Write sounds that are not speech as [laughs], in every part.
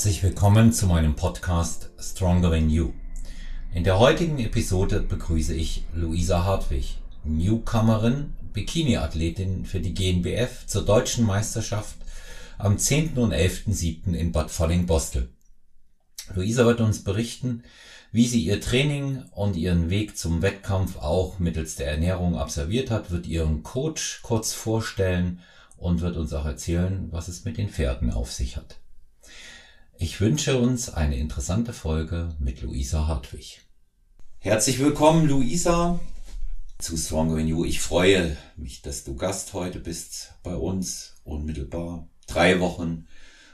Herzlich willkommen zu meinem Podcast Stronger Than You. In der heutigen Episode begrüße ich Luisa Hartwig, Newcomerin, Bikini-Athletin für die GNBF zur deutschen Meisterschaft am 10. und 11.7. in Bad Falling-Bostel. Luisa wird uns berichten, wie sie ihr Training und ihren Weg zum Wettkampf auch mittels der Ernährung absolviert hat, wird ihren Coach kurz vorstellen und wird uns auch erzählen, was es mit den Pferden auf sich hat. Ich wünsche uns eine interessante Folge mit Luisa Hartwig. Herzlich willkommen, Luisa, zu Stronger Than You. Ich freue mich, dass du Gast heute bist bei uns, unmittelbar drei Wochen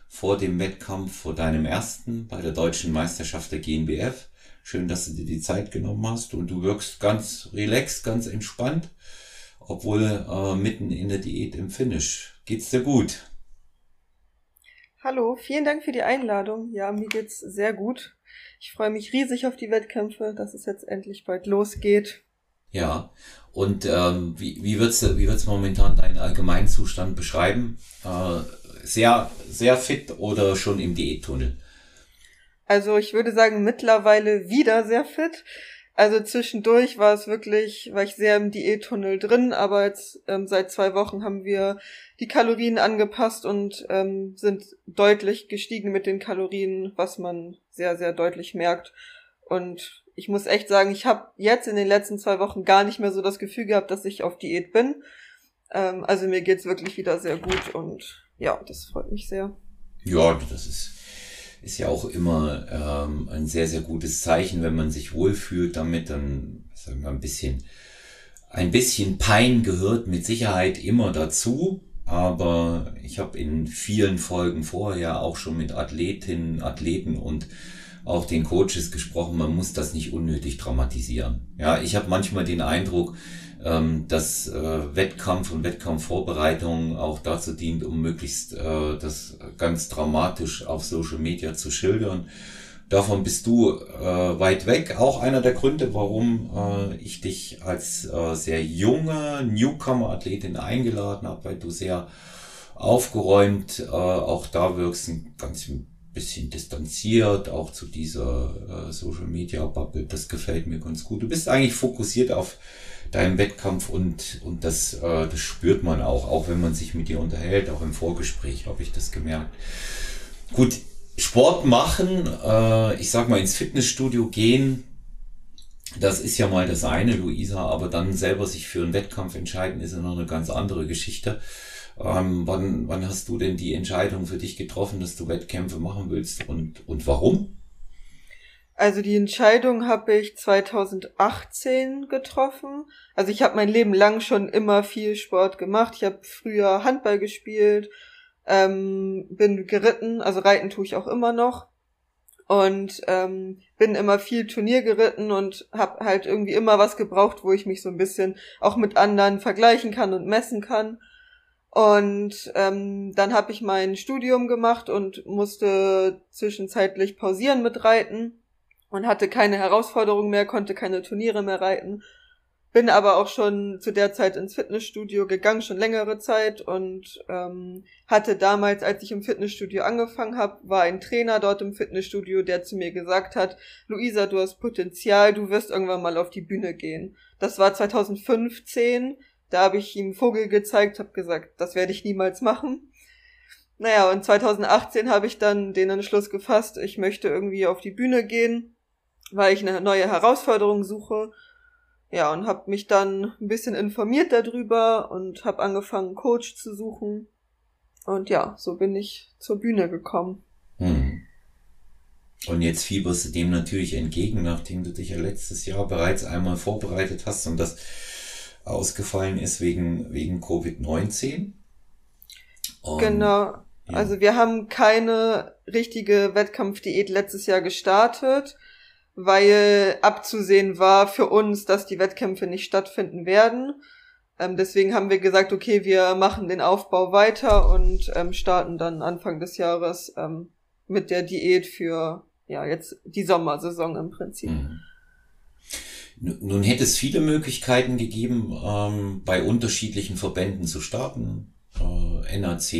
vor dem Wettkampf, vor deinem ersten bei der deutschen Meisterschaft der GNBF. Schön, dass du dir die Zeit genommen hast und du wirkst ganz relaxed, ganz entspannt, obwohl äh, mitten in der Diät im Finish. Geht's dir gut? Hallo, vielen Dank für die Einladung. Ja, mir geht's sehr gut. Ich freue mich riesig auf die Wettkämpfe, dass es jetzt endlich bald losgeht. Ja, und ähm, wie, wie wird's wie wird's momentan deinen Allgemeinzustand beschreiben? Äh, sehr, sehr fit oder schon im Diättunnel? Also ich würde sagen, mittlerweile wieder sehr fit. Also zwischendurch war es wirklich, war ich sehr im Diättunnel drin, aber jetzt ähm, seit zwei Wochen haben wir die Kalorien angepasst und ähm, sind deutlich gestiegen mit den Kalorien, was man sehr, sehr deutlich merkt. Und ich muss echt sagen, ich habe jetzt in den letzten zwei Wochen gar nicht mehr so das Gefühl gehabt, dass ich auf Diät bin. Ähm, also mir geht's wirklich wieder sehr gut und ja, das freut mich sehr. Ja, das ist ist ja auch immer ähm, ein sehr, sehr gutes Zeichen, wenn man sich wohlfühlt damit, dann sagen wir ein bisschen, ein bisschen Pein gehört mit Sicherheit immer dazu. Aber ich habe in vielen Folgen vorher auch schon mit Athletinnen, Athleten und auch den Coaches gesprochen, man muss das nicht unnötig dramatisieren. Ja, ich habe manchmal den Eindruck, ähm, dass äh, Wettkampf und Wettkampfvorbereitung auch dazu dient, um möglichst äh, das ganz dramatisch auf Social Media zu schildern. Davon bist du äh, weit weg. Auch einer der Gründe, warum äh, ich dich als äh, sehr junge Newcomer-Athletin eingeladen habe, weil du sehr aufgeräumt äh, auch da wirkst, ein ganz bisschen distanziert, auch zu dieser äh, Social Media Bubble. Das gefällt mir ganz gut. Du bist eigentlich fokussiert auf deinem Wettkampf und, und das, äh, das spürt man auch, auch wenn man sich mit dir unterhält, auch im Vorgespräch habe ich das gemerkt. Gut, Sport machen, äh, ich sag mal ins Fitnessstudio gehen, das ist ja mal das eine, Luisa, aber dann selber sich für einen Wettkampf entscheiden, ist ja noch eine ganz andere Geschichte. Ähm, wann, wann hast du denn die Entscheidung für dich getroffen, dass du Wettkämpfe machen willst und, und warum? Also die Entscheidung habe ich 2018 getroffen. Also ich habe mein Leben lang schon immer viel Sport gemacht. Ich habe früher Handball gespielt, ähm, bin geritten, also reiten tue ich auch immer noch. Und ähm, bin immer viel Turnier geritten und habe halt irgendwie immer was gebraucht, wo ich mich so ein bisschen auch mit anderen vergleichen kann und messen kann. Und ähm, dann habe ich mein Studium gemacht und musste zwischenzeitlich pausieren mit Reiten und hatte keine Herausforderungen mehr, konnte keine Turniere mehr reiten. Bin aber auch schon zu der Zeit ins Fitnessstudio gegangen, schon längere Zeit und ähm, hatte damals, als ich im Fitnessstudio angefangen habe, war ein Trainer dort im Fitnessstudio, der zu mir gesagt hat, Luisa, du hast Potenzial, du wirst irgendwann mal auf die Bühne gehen. Das war 2015, da habe ich ihm Vogel gezeigt, habe gesagt, das werde ich niemals machen. Naja, und 2018 habe ich dann den Entschluss gefasst, ich möchte irgendwie auf die Bühne gehen weil ich eine neue Herausforderung suche. Ja, und habe mich dann ein bisschen informiert darüber und habe angefangen, Coach zu suchen. Und ja, so bin ich zur Bühne gekommen. Hm. Und jetzt fieberst du dem natürlich entgegen, nachdem du dich ja letztes Jahr bereits einmal vorbereitet hast und das ausgefallen ist wegen, wegen Covid-19. Genau. Ja. Also wir haben keine richtige Wettkampfdiät letztes Jahr gestartet weil abzusehen war für uns, dass die Wettkämpfe nicht stattfinden werden. Ähm, deswegen haben wir gesagt, okay, wir machen den Aufbau weiter und ähm, starten dann Anfang des Jahres ähm, mit der Diät für ja jetzt die Sommersaison im Prinzip. Mhm. Nun hätte es viele Möglichkeiten gegeben, ähm, bei unterschiedlichen Verbänden zu starten. Äh, NAC,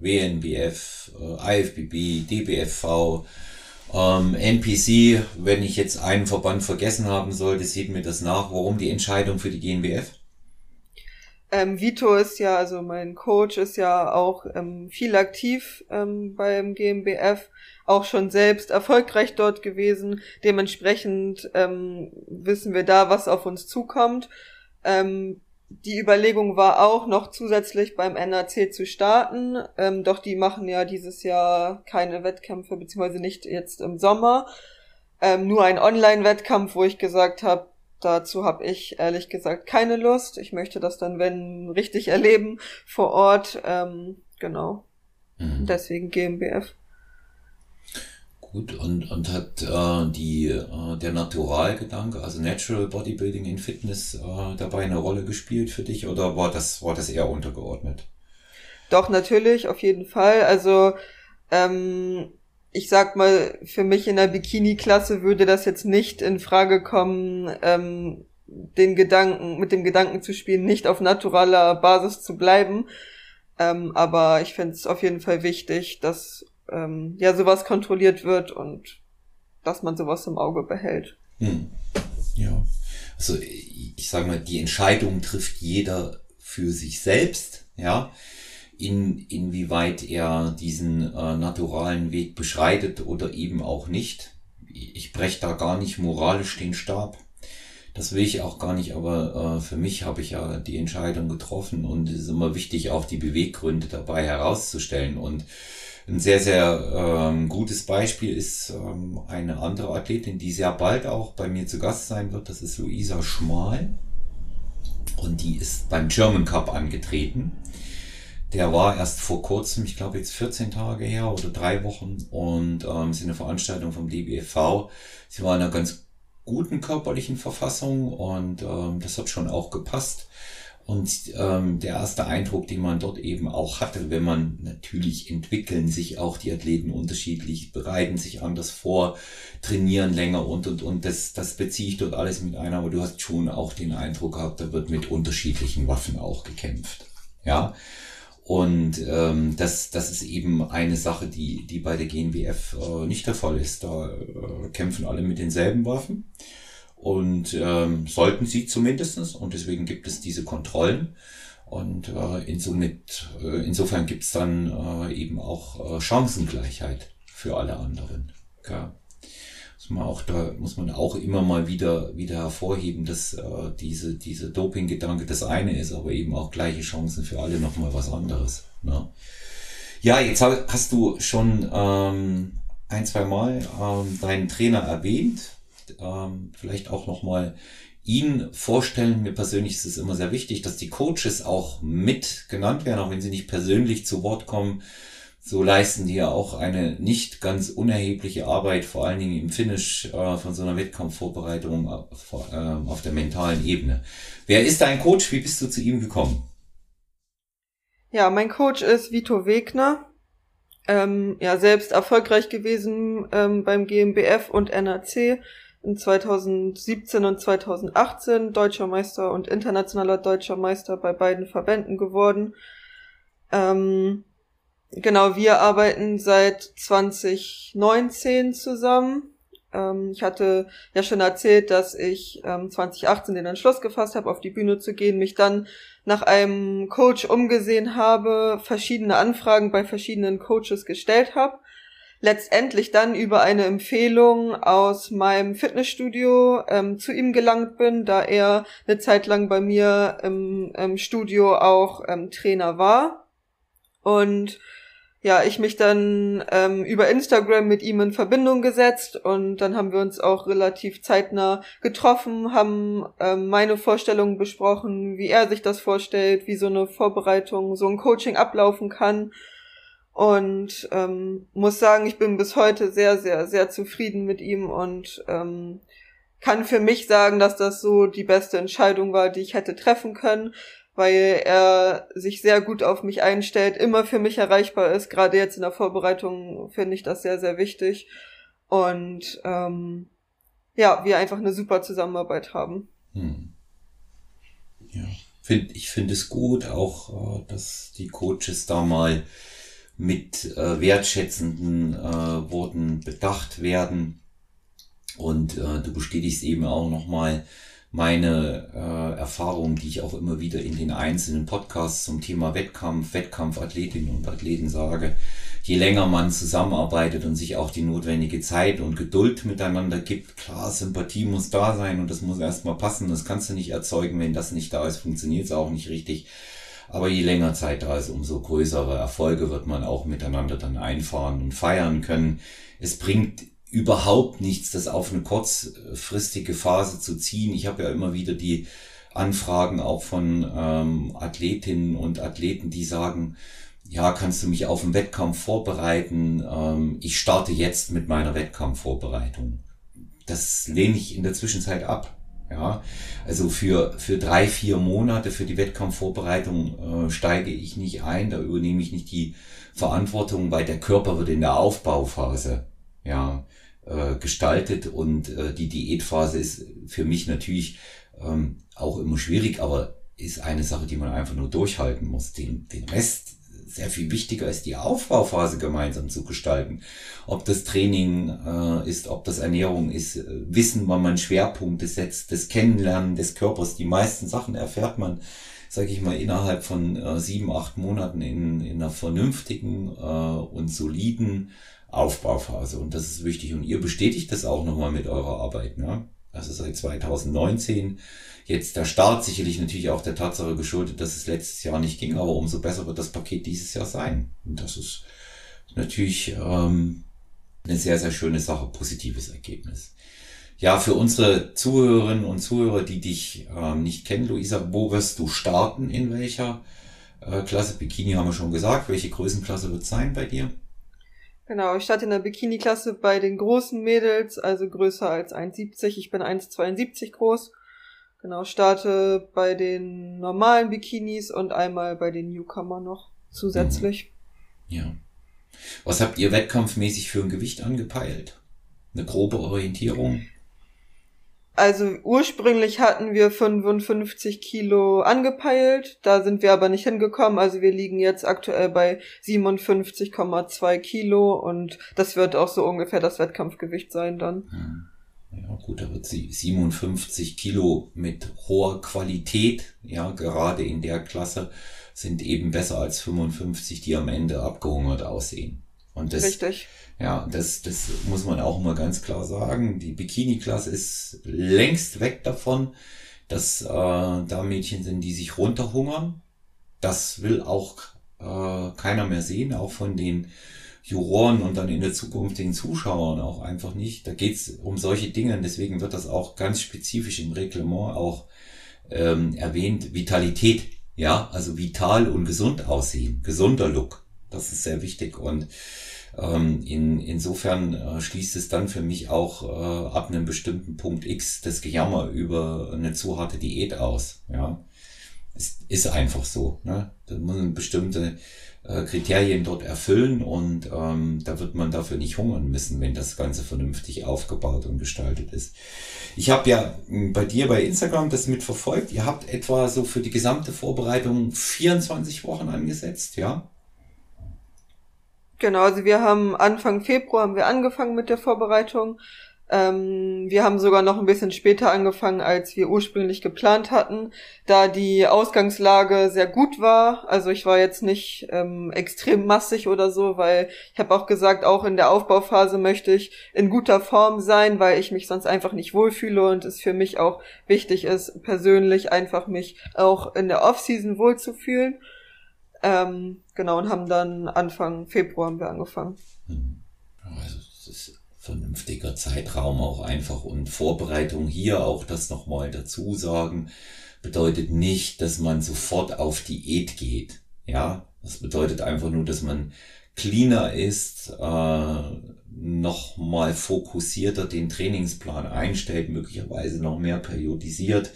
WNBF, äh, IFBB, DBFV, ähm, NPC, wenn ich jetzt einen Verband vergessen haben sollte, sieht mir das nach. Warum die Entscheidung für die GNBF? Ähm, Vito ist ja, also mein Coach ist ja auch ähm, viel aktiv ähm, beim GmbF, auch schon selbst erfolgreich dort gewesen. Dementsprechend ähm, wissen wir da, was auf uns zukommt. Ähm, die Überlegung war auch, noch zusätzlich beim NAC zu starten, ähm, doch die machen ja dieses Jahr keine Wettkämpfe, beziehungsweise nicht jetzt im Sommer. Ähm, nur ein Online-Wettkampf, wo ich gesagt habe, dazu habe ich ehrlich gesagt keine Lust. Ich möchte das dann, wenn, richtig erleben vor Ort. Ähm, genau. Mhm. Deswegen GmbF. Gut, und, und hat äh, die, äh, der Naturalgedanke, also Natural Bodybuilding in Fitness, äh, dabei eine Rolle gespielt für dich oder war das, war das eher untergeordnet? Doch, natürlich, auf jeden Fall. Also, ähm, ich sag mal, für mich in der Bikini-Klasse würde das jetzt nicht in Frage kommen, ähm, den Gedanken, mit dem Gedanken zu spielen, nicht auf naturaler Basis zu bleiben. Ähm, aber ich finde es auf jeden Fall wichtig, dass ähm, ja sowas kontrolliert wird und dass man sowas im Auge behält. Hm. Ja. Also ich sage mal, die Entscheidung trifft jeder für sich selbst, ja. In, inwieweit er diesen äh, naturalen Weg beschreitet oder eben auch nicht. Ich breche da gar nicht moralisch den Stab. Das will ich auch gar nicht, aber äh, für mich habe ich ja die Entscheidung getroffen und es ist immer wichtig, auch die Beweggründe dabei herauszustellen. Und ein sehr, sehr ähm, gutes Beispiel ist ähm, eine andere Athletin, die sehr bald auch bei mir zu Gast sein wird. Das ist Luisa Schmal. Und die ist beim German Cup angetreten. Der war erst vor kurzem, ich glaube jetzt 14 Tage her oder drei Wochen. Und ähm, ist eine Veranstaltung vom DBFV. Sie war in einer ganz guten körperlichen Verfassung und ähm, das hat schon auch gepasst. Und ähm, der erste Eindruck, den man dort eben auch hatte, wenn man natürlich entwickeln sich auch die Athleten unterschiedlich, bereiten sich anders vor, trainieren länger und und und das, das beziehe ich dort alles mit ein, aber du hast schon auch den Eindruck gehabt, da wird mit unterschiedlichen Waffen auch gekämpft. Ja. Und ähm, das, das ist eben eine Sache, die, die bei der GNBF äh, nicht der Fall ist. Da äh, kämpfen alle mit denselben Waffen. Und ähm, sollten sie zumindestens Und deswegen gibt es diese Kontrollen. Und äh, insomit, äh, insofern gibt es dann äh, eben auch äh, Chancengleichheit für alle anderen. Ja. Muss man auch da muss man auch immer mal wieder wieder hervorheben, dass äh, diese diese Doping-Gedanke das eine ist, aber eben auch gleiche Chancen für alle nochmal was anderes. Ne? Ja, jetzt hast du schon ähm, ein zwei Mal ähm, deinen Trainer erwähnt ähm, vielleicht auch nochmal ihn vorstellen. Mir persönlich ist es immer sehr wichtig, dass die Coaches auch mit genannt werden, auch wenn sie nicht persönlich zu Wort kommen. So leisten die ja auch eine nicht ganz unerhebliche Arbeit, vor allen Dingen im Finish äh, von so einer Wettkampfvorbereitung auf, äh, auf der mentalen Ebene. Wer ist dein Coach? Wie bist du zu ihm gekommen? Ja, mein Coach ist Vito Wegner. Ähm, ja, selbst erfolgreich gewesen ähm, beim GmbF und NAC in 2017 und 2018 deutscher Meister und internationaler deutscher Meister bei beiden Verbänden geworden. Ähm, genau, wir arbeiten seit 2019 zusammen. Ähm, ich hatte ja schon erzählt, dass ich ähm, 2018 den Entschluss gefasst habe, auf die Bühne zu gehen, mich dann nach einem Coach umgesehen habe, verschiedene Anfragen bei verschiedenen Coaches gestellt habe letztendlich dann über eine Empfehlung aus meinem Fitnessstudio ähm, zu ihm gelangt bin, da er eine Zeit lang bei mir im, im Studio auch ähm, Trainer war. Und ja, ich mich dann ähm, über Instagram mit ihm in Verbindung gesetzt und dann haben wir uns auch relativ zeitnah getroffen, haben ähm, meine Vorstellungen besprochen, wie er sich das vorstellt, wie so eine Vorbereitung, so ein Coaching ablaufen kann und ähm, muss sagen, ich bin bis heute sehr, sehr, sehr zufrieden mit ihm und ähm, kann für mich sagen, dass das so die beste Entscheidung war, die ich hätte treffen können, weil er sich sehr gut auf mich einstellt, immer für mich erreichbar ist. Gerade jetzt in der Vorbereitung finde ich das sehr, sehr wichtig. Und ähm, ja, wir einfach eine super Zusammenarbeit haben. Hm. Ja. Find, ich finde es gut, auch, äh, dass die Coaches da mal mit äh, wertschätzenden äh, Worten bedacht werden. Und äh, du bestätigst eben auch nochmal meine äh, Erfahrungen, die ich auch immer wieder in den einzelnen Podcasts zum Thema Wettkampf, Wettkampfathletinnen und Athleten sage. Je länger man zusammenarbeitet und sich auch die notwendige Zeit und Geduld miteinander gibt, klar, Sympathie muss da sein und das muss erstmal passen. Das kannst du nicht erzeugen. Wenn das nicht da ist, funktioniert es auch nicht richtig. Aber je länger Zeit da ist, umso größere Erfolge wird man auch miteinander dann einfahren und feiern können. Es bringt überhaupt nichts, das auf eine kurzfristige Phase zu ziehen. Ich habe ja immer wieder die Anfragen auch von ähm, Athletinnen und Athleten, die sagen, ja, kannst du mich auf einen Wettkampf vorbereiten? Ähm, ich starte jetzt mit meiner Wettkampfvorbereitung. Das lehne ich in der Zwischenzeit ab. Ja, also für, für drei, vier Monate für die Wettkampfvorbereitung äh, steige ich nicht ein, da übernehme ich nicht die Verantwortung, weil der Körper wird in der Aufbauphase ja, äh, gestaltet und äh, die Diätphase ist für mich natürlich ähm, auch immer schwierig, aber ist eine Sache, die man einfach nur durchhalten muss. Den, den Rest sehr viel wichtiger ist, die Aufbauphase gemeinsam zu gestalten. Ob das Training äh, ist, ob das Ernährung ist, äh, wissen, wann man Schwerpunkte setzt, das Kennenlernen des Körpers. Die meisten Sachen erfährt man, sage ich mal, innerhalb von äh, sieben, acht Monaten in, in einer vernünftigen äh, und soliden Aufbauphase. Und das ist wichtig. Und ihr bestätigt das auch nochmal mit eurer Arbeit. Ne? Also seit 2019 Jetzt der Start sicherlich natürlich auch der Tatsache geschuldet, dass es letztes Jahr nicht ging, aber umso besser wird das Paket dieses Jahr sein. Und das ist natürlich ähm, eine sehr, sehr schöne Sache, positives Ergebnis. Ja, für unsere Zuhörerinnen und Zuhörer, die dich ähm, nicht kennen, Luisa, wo wirst du starten? In welcher äh, Klasse? Bikini haben wir schon gesagt. Welche Größenklasse wird sein bei dir? Genau, ich starte in der Bikini-Klasse bei den großen Mädels, also größer als 1,70. Ich bin 1,72 groß. Genau, starte bei den normalen Bikinis und einmal bei den Newcomer noch zusätzlich. Mhm. Ja. Was habt ihr wettkampfmäßig für ein Gewicht angepeilt? Eine grobe Orientierung? Also ursprünglich hatten wir 55 Kilo angepeilt, da sind wir aber nicht hingekommen. Also wir liegen jetzt aktuell bei 57,2 Kilo und das wird auch so ungefähr das Wettkampfgewicht sein dann. Mhm. Ja, gut, da wird sie 57 Kilo mit hoher Qualität, ja, gerade in der Klasse, sind eben besser als 55, die am Ende abgehungert aussehen. Und das, Richtig. Ja, das, das muss man auch mal ganz klar sagen. Die Bikini-Klasse ist längst weg davon, dass äh, da Mädchen sind, die sich runterhungern. Das will auch äh, keiner mehr sehen, auch von den Juroren und dann in der Zukunft den Zuschauern auch einfach nicht. Da geht's um solche Dinge, deswegen wird das auch ganz spezifisch im Reglement auch ähm, erwähnt. Vitalität, ja, also vital und gesund aussehen, gesunder Look, das ist sehr wichtig und ähm, in, insofern äh, schließt es dann für mich auch äh, ab einem bestimmten Punkt X das Gejammer über eine zu harte Diät aus, ja. Es ist einfach so, ne? Da muss eine bestimmte äh, Kriterien dort erfüllen und ähm, da wird man dafür nicht hungern müssen, wenn das Ganze vernünftig aufgebaut und gestaltet ist. Ich habe ja hm, bei dir bei Instagram das mitverfolgt. Ihr habt etwa so für die gesamte Vorbereitung 24 Wochen angesetzt, ja? Genau, also wir haben Anfang Februar haben wir angefangen mit der Vorbereitung. Ähm, wir haben sogar noch ein bisschen später angefangen, als wir ursprünglich geplant hatten, da die Ausgangslage sehr gut war. Also ich war jetzt nicht ähm, extrem massig oder so, weil ich habe auch gesagt, auch in der Aufbauphase möchte ich in guter Form sein, weil ich mich sonst einfach nicht wohlfühle und es für mich auch wichtig ist, persönlich einfach mich auch in der Offseason wohlzufühlen. Ähm, genau, und haben dann Anfang Februar haben wir angefangen. Mhm. Also das vernünftiger Zeitraum auch einfach und Vorbereitung hier auch das nochmal dazu sagen, bedeutet nicht, dass man sofort auf Diät geht. Ja, das bedeutet einfach nur, dass man cleaner ist, äh, nochmal fokussierter den Trainingsplan einstellt, möglicherweise noch mehr periodisiert.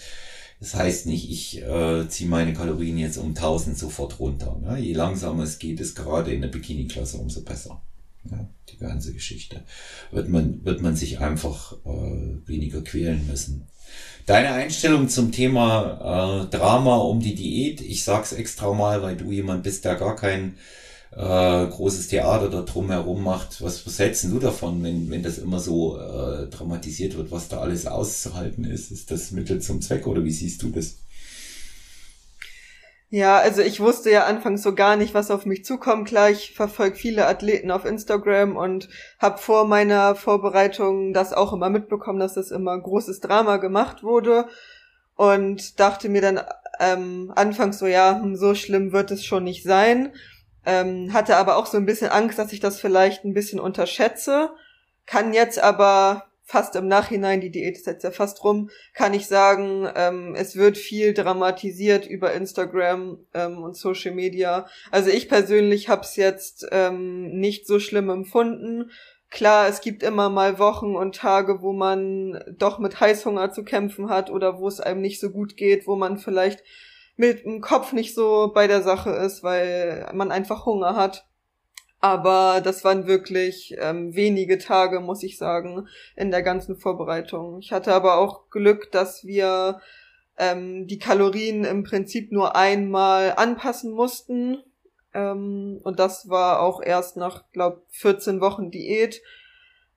Das heißt nicht, ich äh, ziehe meine Kalorien jetzt um 1000 sofort runter. Ne? Je langsamer es geht, ist gerade in der Bikini-Klasse umso besser. Ja, die ganze Geschichte. Wird man, wird man sich einfach äh, weniger quälen müssen. Deine Einstellung zum Thema äh, Drama um die Diät, ich sag's extra mal, weil du jemand bist, der gar kein äh, großes Theater da drumherum macht. Was, was hältst du davon, wenn, wenn das immer so äh, dramatisiert wird, was da alles auszuhalten ist? Ist das Mittel zum Zweck oder wie siehst du das? Ja, also ich wusste ja anfangs so gar nicht, was auf mich zukommt. Klar, ich verfolge viele Athleten auf Instagram und habe vor meiner Vorbereitung das auch immer mitbekommen, dass das immer großes Drama gemacht wurde und dachte mir dann ähm, anfangs so, ja, hm, so schlimm wird es schon nicht sein. Ähm, hatte aber auch so ein bisschen Angst, dass ich das vielleicht ein bisschen unterschätze. Kann jetzt aber fast im Nachhinein, die Diät ist jetzt ja fast rum, kann ich sagen, ähm, es wird viel dramatisiert über Instagram ähm, und Social Media. Also ich persönlich habe es jetzt ähm, nicht so schlimm empfunden. Klar, es gibt immer mal Wochen und Tage, wo man doch mit Heißhunger zu kämpfen hat oder wo es einem nicht so gut geht, wo man vielleicht mit dem Kopf nicht so bei der Sache ist, weil man einfach Hunger hat. Aber das waren wirklich ähm, wenige Tage, muss ich sagen, in der ganzen Vorbereitung. Ich hatte aber auch Glück, dass wir ähm, die Kalorien im Prinzip nur einmal anpassen mussten. Ähm, und das war auch erst nach, glaub, 14 Wochen Diät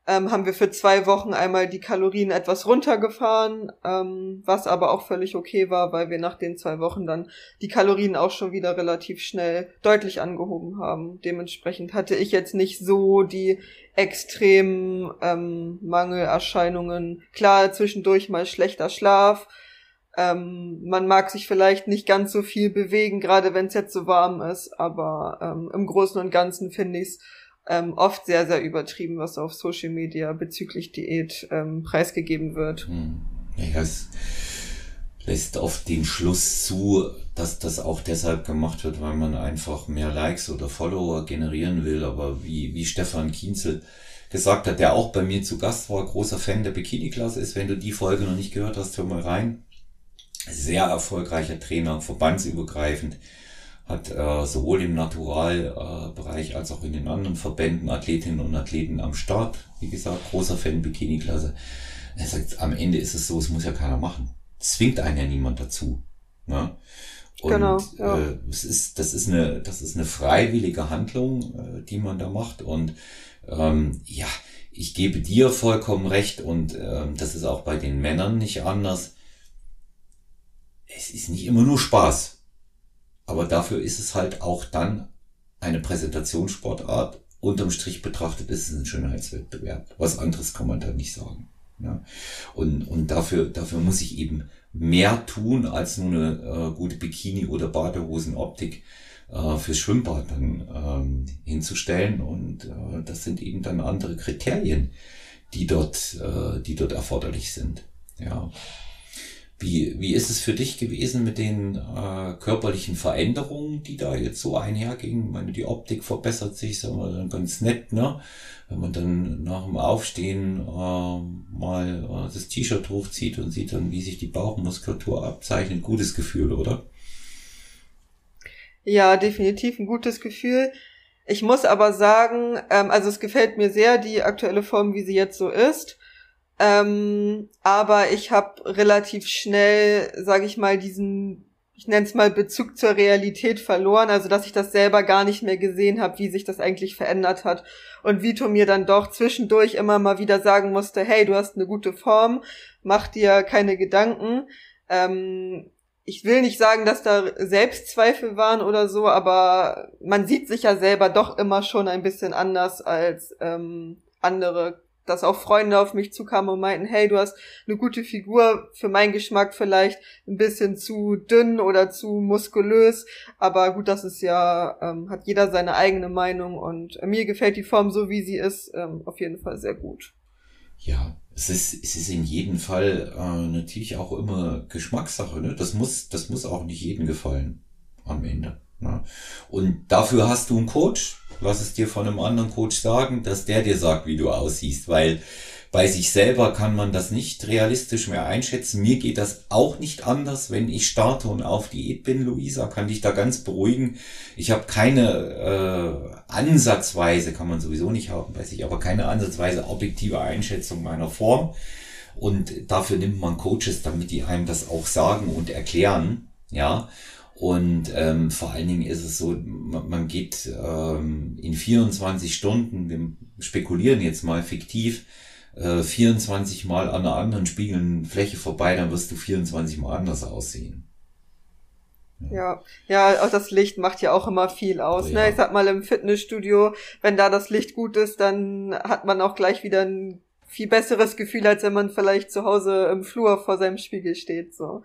ähm, haben wir für zwei Wochen einmal die Kalorien etwas runtergefahren, ähm, was aber auch völlig okay war, weil wir nach den zwei Wochen dann die Kalorien auch schon wieder relativ schnell deutlich angehoben haben. Dementsprechend hatte ich jetzt nicht so die extremen ähm, Mangelerscheinungen. Klar, zwischendurch mal schlechter Schlaf. Ähm, man mag sich vielleicht nicht ganz so viel bewegen, gerade wenn es jetzt so warm ist, aber ähm, im Großen und Ganzen finde ich es ähm, oft sehr, sehr übertrieben, was auf Social Media bezüglich Diät ähm, preisgegeben wird. Hm. Ja, es lässt oft den Schluss zu, dass das auch deshalb gemacht wird, weil man einfach mehr Likes oder Follower generieren will. Aber wie, wie Stefan Kienzel gesagt hat, der auch bei mir zu Gast war, großer Fan der Bikini-Klasse ist, wenn du die Folge noch nicht gehört hast, hör mal rein. Sehr erfolgreicher Trainer, verbandsübergreifend hat äh, sowohl im Naturalbereich äh, als auch in den anderen Verbänden Athletinnen und Athleten am Start. Wie gesagt, großer Fan Bikini-Klasse. Er sagt, am Ende ist es so, es muss ja keiner machen. Zwingt einen ja niemand dazu. Ne? Und genau, ja. äh, es ist, das ist eine, das ist eine freiwillige Handlung, äh, die man da macht. Und ähm, ja, ich gebe dir vollkommen recht und ähm, das ist auch bei den Männern nicht anders. Es ist nicht immer nur Spaß. Aber dafür ist es halt auch dann eine Präsentationssportart. Unterm Strich betrachtet ist es ein Schönheitswettbewerb. Was anderes kann man da nicht sagen. Ja. Und, und dafür, dafür muss ich eben mehr tun, als nur eine äh, gute Bikini- oder Badehosenoptik äh, fürs Schwimmbad dann ähm, hinzustellen. Und äh, das sind eben dann andere Kriterien, die dort, äh, die dort erforderlich sind. Ja. Wie, wie ist es für dich gewesen mit den äh, körperlichen Veränderungen, die da jetzt so einhergingen? Ich meine, die Optik verbessert sich, sagen wir dann ganz nett, ne? Wenn man dann nach dem Aufstehen äh, mal äh, das T-Shirt hochzieht und sieht dann, wie sich die Bauchmuskulatur abzeichnet. Gutes Gefühl, oder? Ja, definitiv ein gutes Gefühl. Ich muss aber sagen, ähm, also es gefällt mir sehr, die aktuelle Form, wie sie jetzt so ist. Ähm, aber ich habe relativ schnell, sage ich mal, diesen, ich nenne es mal Bezug zur Realität verloren, also dass ich das selber gar nicht mehr gesehen habe, wie sich das eigentlich verändert hat. Und Vito mir dann doch zwischendurch immer mal wieder sagen musste, hey, du hast eine gute Form, mach dir keine Gedanken. Ähm, ich will nicht sagen, dass da Selbstzweifel waren oder so, aber man sieht sich ja selber doch immer schon ein bisschen anders als ähm, andere dass auch Freunde auf mich zukamen und meinten, hey, du hast eine gute Figur, für meinen Geschmack vielleicht ein bisschen zu dünn oder zu muskulös, aber gut, das ist ja, ähm, hat jeder seine eigene Meinung und mir gefällt die Form so, wie sie ist, ähm, auf jeden Fall sehr gut. Ja, es ist, es ist in jedem Fall äh, natürlich auch immer Geschmackssache, ne? Das muss, das muss auch nicht jedem gefallen am Ende. Ne? Und dafür hast du einen Coach, lass es dir von einem anderen Coach sagen, dass der dir sagt, wie du aussiehst, weil bei sich selber kann man das nicht realistisch mehr einschätzen. Mir geht das auch nicht anders, wenn ich starte und auf Diät bin, Luisa, kann dich da ganz beruhigen. Ich habe keine äh, ansatzweise, kann man sowieso nicht haben bei sich, aber keine ansatzweise objektive Einschätzung meiner Form. Und dafür nimmt man Coaches, damit die einem das auch sagen und erklären. Ja. Und ähm, vor allen Dingen ist es so, man, man geht ähm, in 24 Stunden, wir spekulieren jetzt mal fiktiv, äh, 24 Mal an einer anderen Spiegelfläche vorbei, dann wirst du 24 Mal anders aussehen. Ja, ja, auch das Licht macht ja auch immer viel aus. Oh, ne? Ich sag mal im Fitnessstudio, wenn da das Licht gut ist, dann hat man auch gleich wieder ein viel besseres Gefühl, als wenn man vielleicht zu Hause im Flur vor seinem Spiegel steht. So,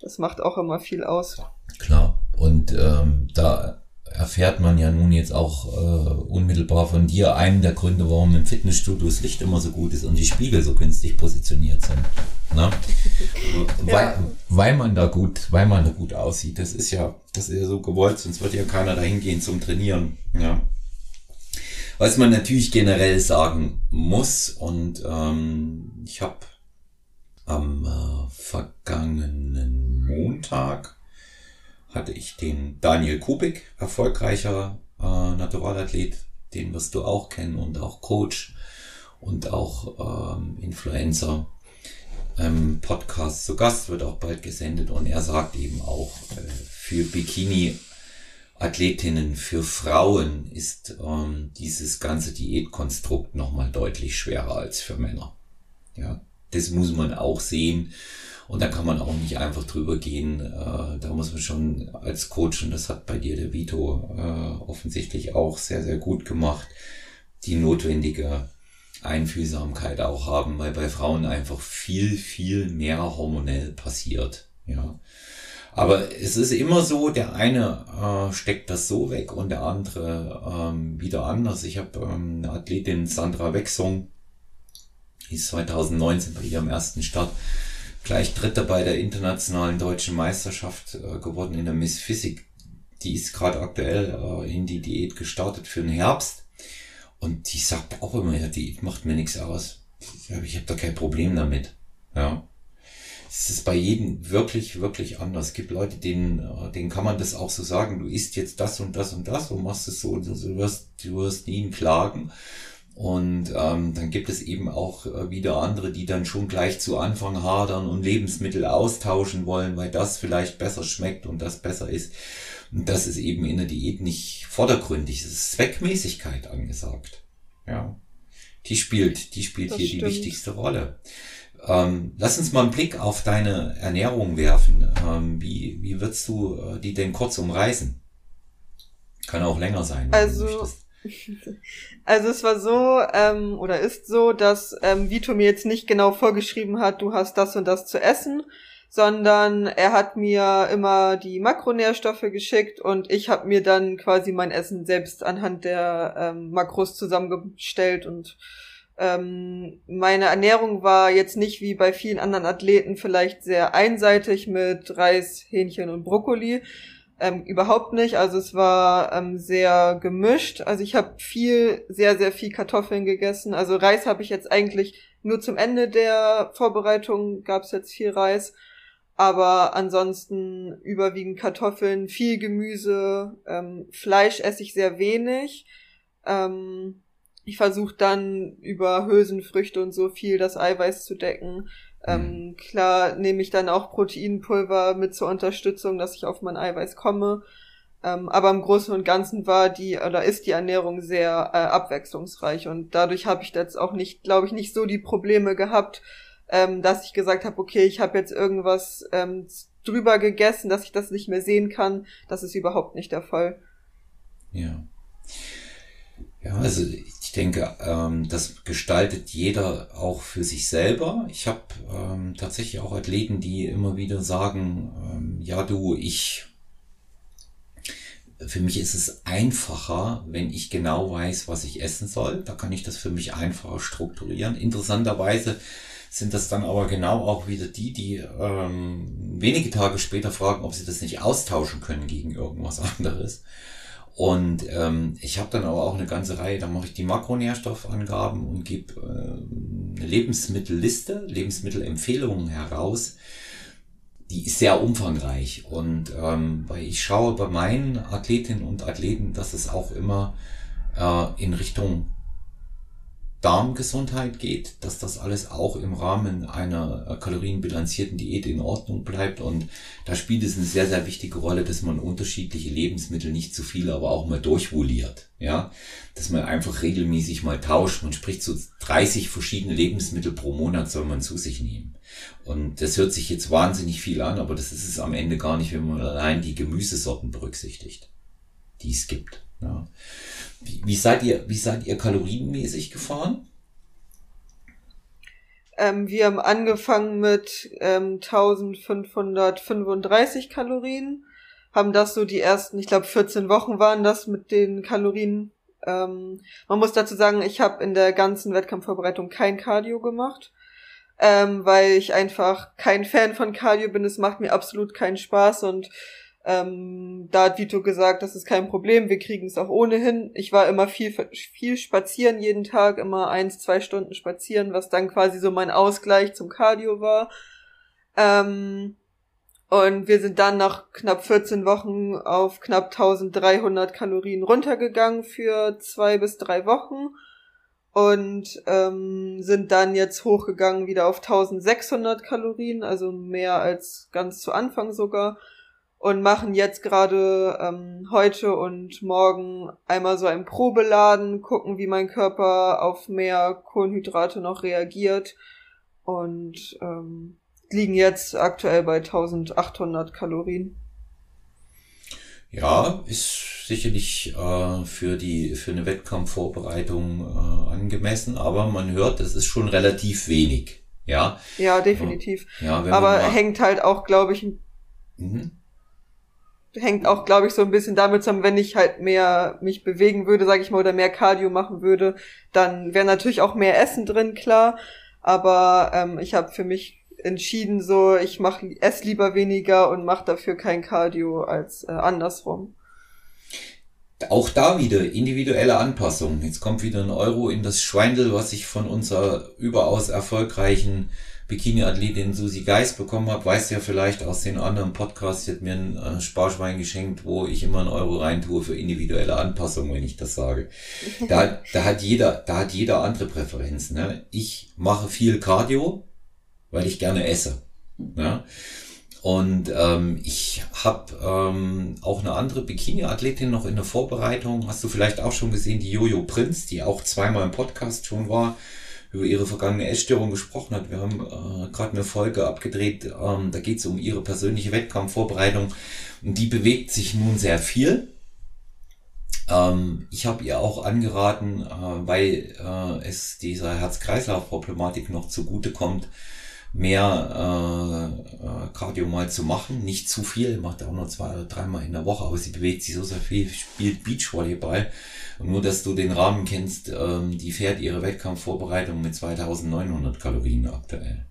das macht auch immer viel aus. Klar. Und ähm, da erfährt man ja nun jetzt auch äh, unmittelbar von dir einen der Gründe, warum im Fitnessstudio das Licht immer so gut ist und die Spiegel so günstig positioniert sind. Ne? [laughs] ja. weil, weil man da gut, weil man da gut aussieht. Das ist ja, das ist ja so gewollt, sonst wird ja keiner dahin gehen zum Trainieren. Ja. Was man natürlich generell sagen muss, und ähm, ich habe am äh, vergangenen Montag hatte ich den Daniel Kubik, erfolgreicher äh, Naturalathlet, den wirst du auch kennen und auch Coach und auch ähm, Influencer. Ähm, Podcast zu Gast wird auch bald gesendet und er sagt eben auch, äh, für Bikini-Athletinnen, für Frauen ist ähm, dieses ganze Diätkonstrukt nochmal deutlich schwerer als für Männer. Ja, das muss man auch sehen. Und da kann man auch nicht einfach drüber gehen. Äh, da muss man schon als Coach, und das hat bei dir der Vito äh, offensichtlich auch sehr, sehr gut gemacht, die notwendige Einfühlsamkeit auch haben, weil bei Frauen einfach viel, viel mehr hormonell passiert. Ja. Aber es ist immer so, der eine äh, steckt das so weg und der andere ähm, wieder anders. Ich habe ähm, eine Athletin, Sandra Wechsung, die ist 2019 bei ihrem ersten Start gleich Dritter bei der internationalen deutschen Meisterschaft äh, geworden in der Miss Physik. Die ist gerade aktuell äh, in die Diät gestartet für den Herbst. Und die sagt auch immer, ja, Diät macht mir nichts aus. Ich habe da kein Problem damit. Ja. Es ist bei jedem wirklich, wirklich anders. Es gibt Leute, denen, äh, denen kann man das auch so sagen, du isst jetzt das und das und das und machst es so und so, du wirst, du wirst nie klagen. Und ähm, dann gibt es eben auch äh, wieder andere, die dann schon gleich zu Anfang hadern und Lebensmittel austauschen wollen, weil das vielleicht besser schmeckt und das besser ist. Und das ist eben in der Diät nicht vordergründig. Es ist Zweckmäßigkeit angesagt. Ja. Die spielt, die spielt das hier stimmt. die wichtigste Rolle. Ähm, lass uns mal einen Blick auf deine Ernährung werfen. Ähm, wie, wie würdest du äh, die denn kurz umreißen? Kann auch länger sein. Also, [laughs] Also es war so ähm, oder ist so, dass ähm, Vito mir jetzt nicht genau vorgeschrieben hat, du hast das und das zu essen, sondern er hat mir immer die Makronährstoffe geschickt und ich habe mir dann quasi mein Essen selbst anhand der ähm, Makros zusammengestellt und ähm, meine Ernährung war jetzt nicht wie bei vielen anderen Athleten vielleicht sehr einseitig mit Reis, Hähnchen und Brokkoli, ähm, überhaupt nicht. Also es war ähm, sehr gemischt. Also ich habe viel, sehr, sehr viel Kartoffeln gegessen. Also Reis habe ich jetzt eigentlich nur zum Ende der Vorbereitung gab es jetzt viel Reis. Aber ansonsten überwiegend Kartoffeln, viel Gemüse, ähm, Fleisch esse ich sehr wenig. Ähm, ich versuche dann über Hülsenfrüchte und so viel das Eiweiß zu decken. Ähm, mhm. klar nehme ich dann auch Proteinpulver mit zur Unterstützung, dass ich auf mein Eiweiß komme. Ähm, aber im Großen und Ganzen war die oder ist die Ernährung sehr äh, abwechslungsreich und dadurch habe ich jetzt auch nicht, glaube ich, nicht so die Probleme gehabt, ähm, dass ich gesagt habe, okay, ich habe jetzt irgendwas ähm, drüber gegessen, dass ich das nicht mehr sehen kann. Das ist überhaupt nicht der Fall. Ja. Ja, also ich denke, ähm, das gestaltet jeder auch für sich selber. Ich habe ähm, tatsächlich auch Athleten, die immer wieder sagen, ähm, ja du, ich, für mich ist es einfacher, wenn ich genau weiß, was ich essen soll. Da kann ich das für mich einfacher strukturieren. Interessanterweise sind das dann aber genau auch wieder die, die ähm, wenige Tage später fragen, ob sie das nicht austauschen können gegen irgendwas [laughs] anderes. Und ähm, ich habe dann aber auch eine ganze Reihe, da mache ich die Makronährstoffangaben und gebe äh, eine Lebensmittelliste, Lebensmittelempfehlungen heraus. Die ist sehr umfangreich und ähm, weil ich schaue bei meinen Athletinnen und Athleten, dass es auch immer äh, in Richtung Darmgesundheit geht, dass das alles auch im Rahmen einer äh, kalorienbilanzierten Diät in Ordnung bleibt. Und da spielt es eine sehr, sehr wichtige Rolle, dass man unterschiedliche Lebensmittel nicht zu viel, aber auch mal durchvoliert. Ja, dass man einfach regelmäßig mal tauscht. Man spricht so 30 verschiedene Lebensmittel pro Monat soll man zu sich nehmen. Und das hört sich jetzt wahnsinnig viel an, aber das ist es am Ende gar nicht, wenn man allein die Gemüsesorten berücksichtigt, die es gibt. Ja. Wie, wie, seid ihr, wie seid ihr kalorienmäßig gefahren? Ähm, wir haben angefangen mit ähm, 1535 Kalorien, haben das so die ersten, ich glaube 14 Wochen waren das mit den Kalorien. Ähm, man muss dazu sagen, ich habe in der ganzen Wettkampfvorbereitung kein Cardio gemacht, ähm, weil ich einfach kein Fan von Cardio bin. Es macht mir absolut keinen Spaß und ähm, da hat Vito gesagt, das ist kein Problem, wir kriegen es auch ohnehin. Ich war immer viel, viel spazieren jeden Tag, immer eins, zwei Stunden spazieren, was dann quasi so mein Ausgleich zum Cardio war. Ähm, und wir sind dann nach knapp 14 Wochen auf knapp 1300 Kalorien runtergegangen für zwei bis drei Wochen und ähm, sind dann jetzt hochgegangen wieder auf 1600 Kalorien, also mehr als ganz zu Anfang sogar und machen jetzt gerade ähm, heute und morgen einmal so ein Probeladen, gucken, wie mein Körper auf mehr Kohlenhydrate noch reagiert und ähm, liegen jetzt aktuell bei 1800 Kalorien. Ja, ist sicherlich äh, für die für eine Wettkampfvorbereitung äh, angemessen, aber man hört, das ist schon relativ wenig. Ja. Ja, definitiv. Ja, aber hängt halt auch, glaube ich, mhm hängt auch, glaube ich, so ein bisschen damit zusammen, wenn ich halt mehr mich bewegen würde, sage ich mal, oder mehr Cardio machen würde, dann wäre natürlich auch mehr Essen drin, klar. Aber ähm, ich habe für mich entschieden, so ich mach ess lieber weniger und mache dafür kein Cardio als äh, andersrum. Auch da wieder individuelle Anpassung. Jetzt kommt wieder ein Euro in das Schweindel, was ich von unserer überaus erfolgreichen Bikini-Athletin Susi Geist bekommen habe, weißt ja vielleicht aus den anderen Podcasts, sie hat mir ein äh, Sparschwein geschenkt, wo ich immer einen Euro reintue für individuelle Anpassung, wenn ich das sage. Da, [laughs] da hat jeder, da hat jeder andere Präferenzen. Ne? Ich mache viel Cardio, weil ich gerne esse. Ne? Und ähm, ich habe ähm, auch eine andere Bikini-Athletin noch in der Vorbereitung. Hast du vielleicht auch schon gesehen, die Jojo Prinz, die auch zweimal im Podcast schon war über ihre vergangene Essstörung gesprochen hat. Wir haben äh, gerade eine Folge abgedreht, ähm, da geht es um ihre persönliche Wettkampfvorbereitung und die bewegt sich nun sehr viel. Ähm, ich habe ihr auch angeraten, äh, weil äh, es dieser Herz-Kreislauf-Problematik noch zugute kommt, mehr äh, äh, Cardio mal zu machen. Nicht zu viel, macht auch nur zwei oder dreimal in der Woche, aber sie bewegt sich so sehr viel, spielt Beachvolleyball. Und nur, dass du den Rahmen kennst, ähm, die fährt ihre Wettkampfvorbereitung mit 2900 Kalorien aktuell.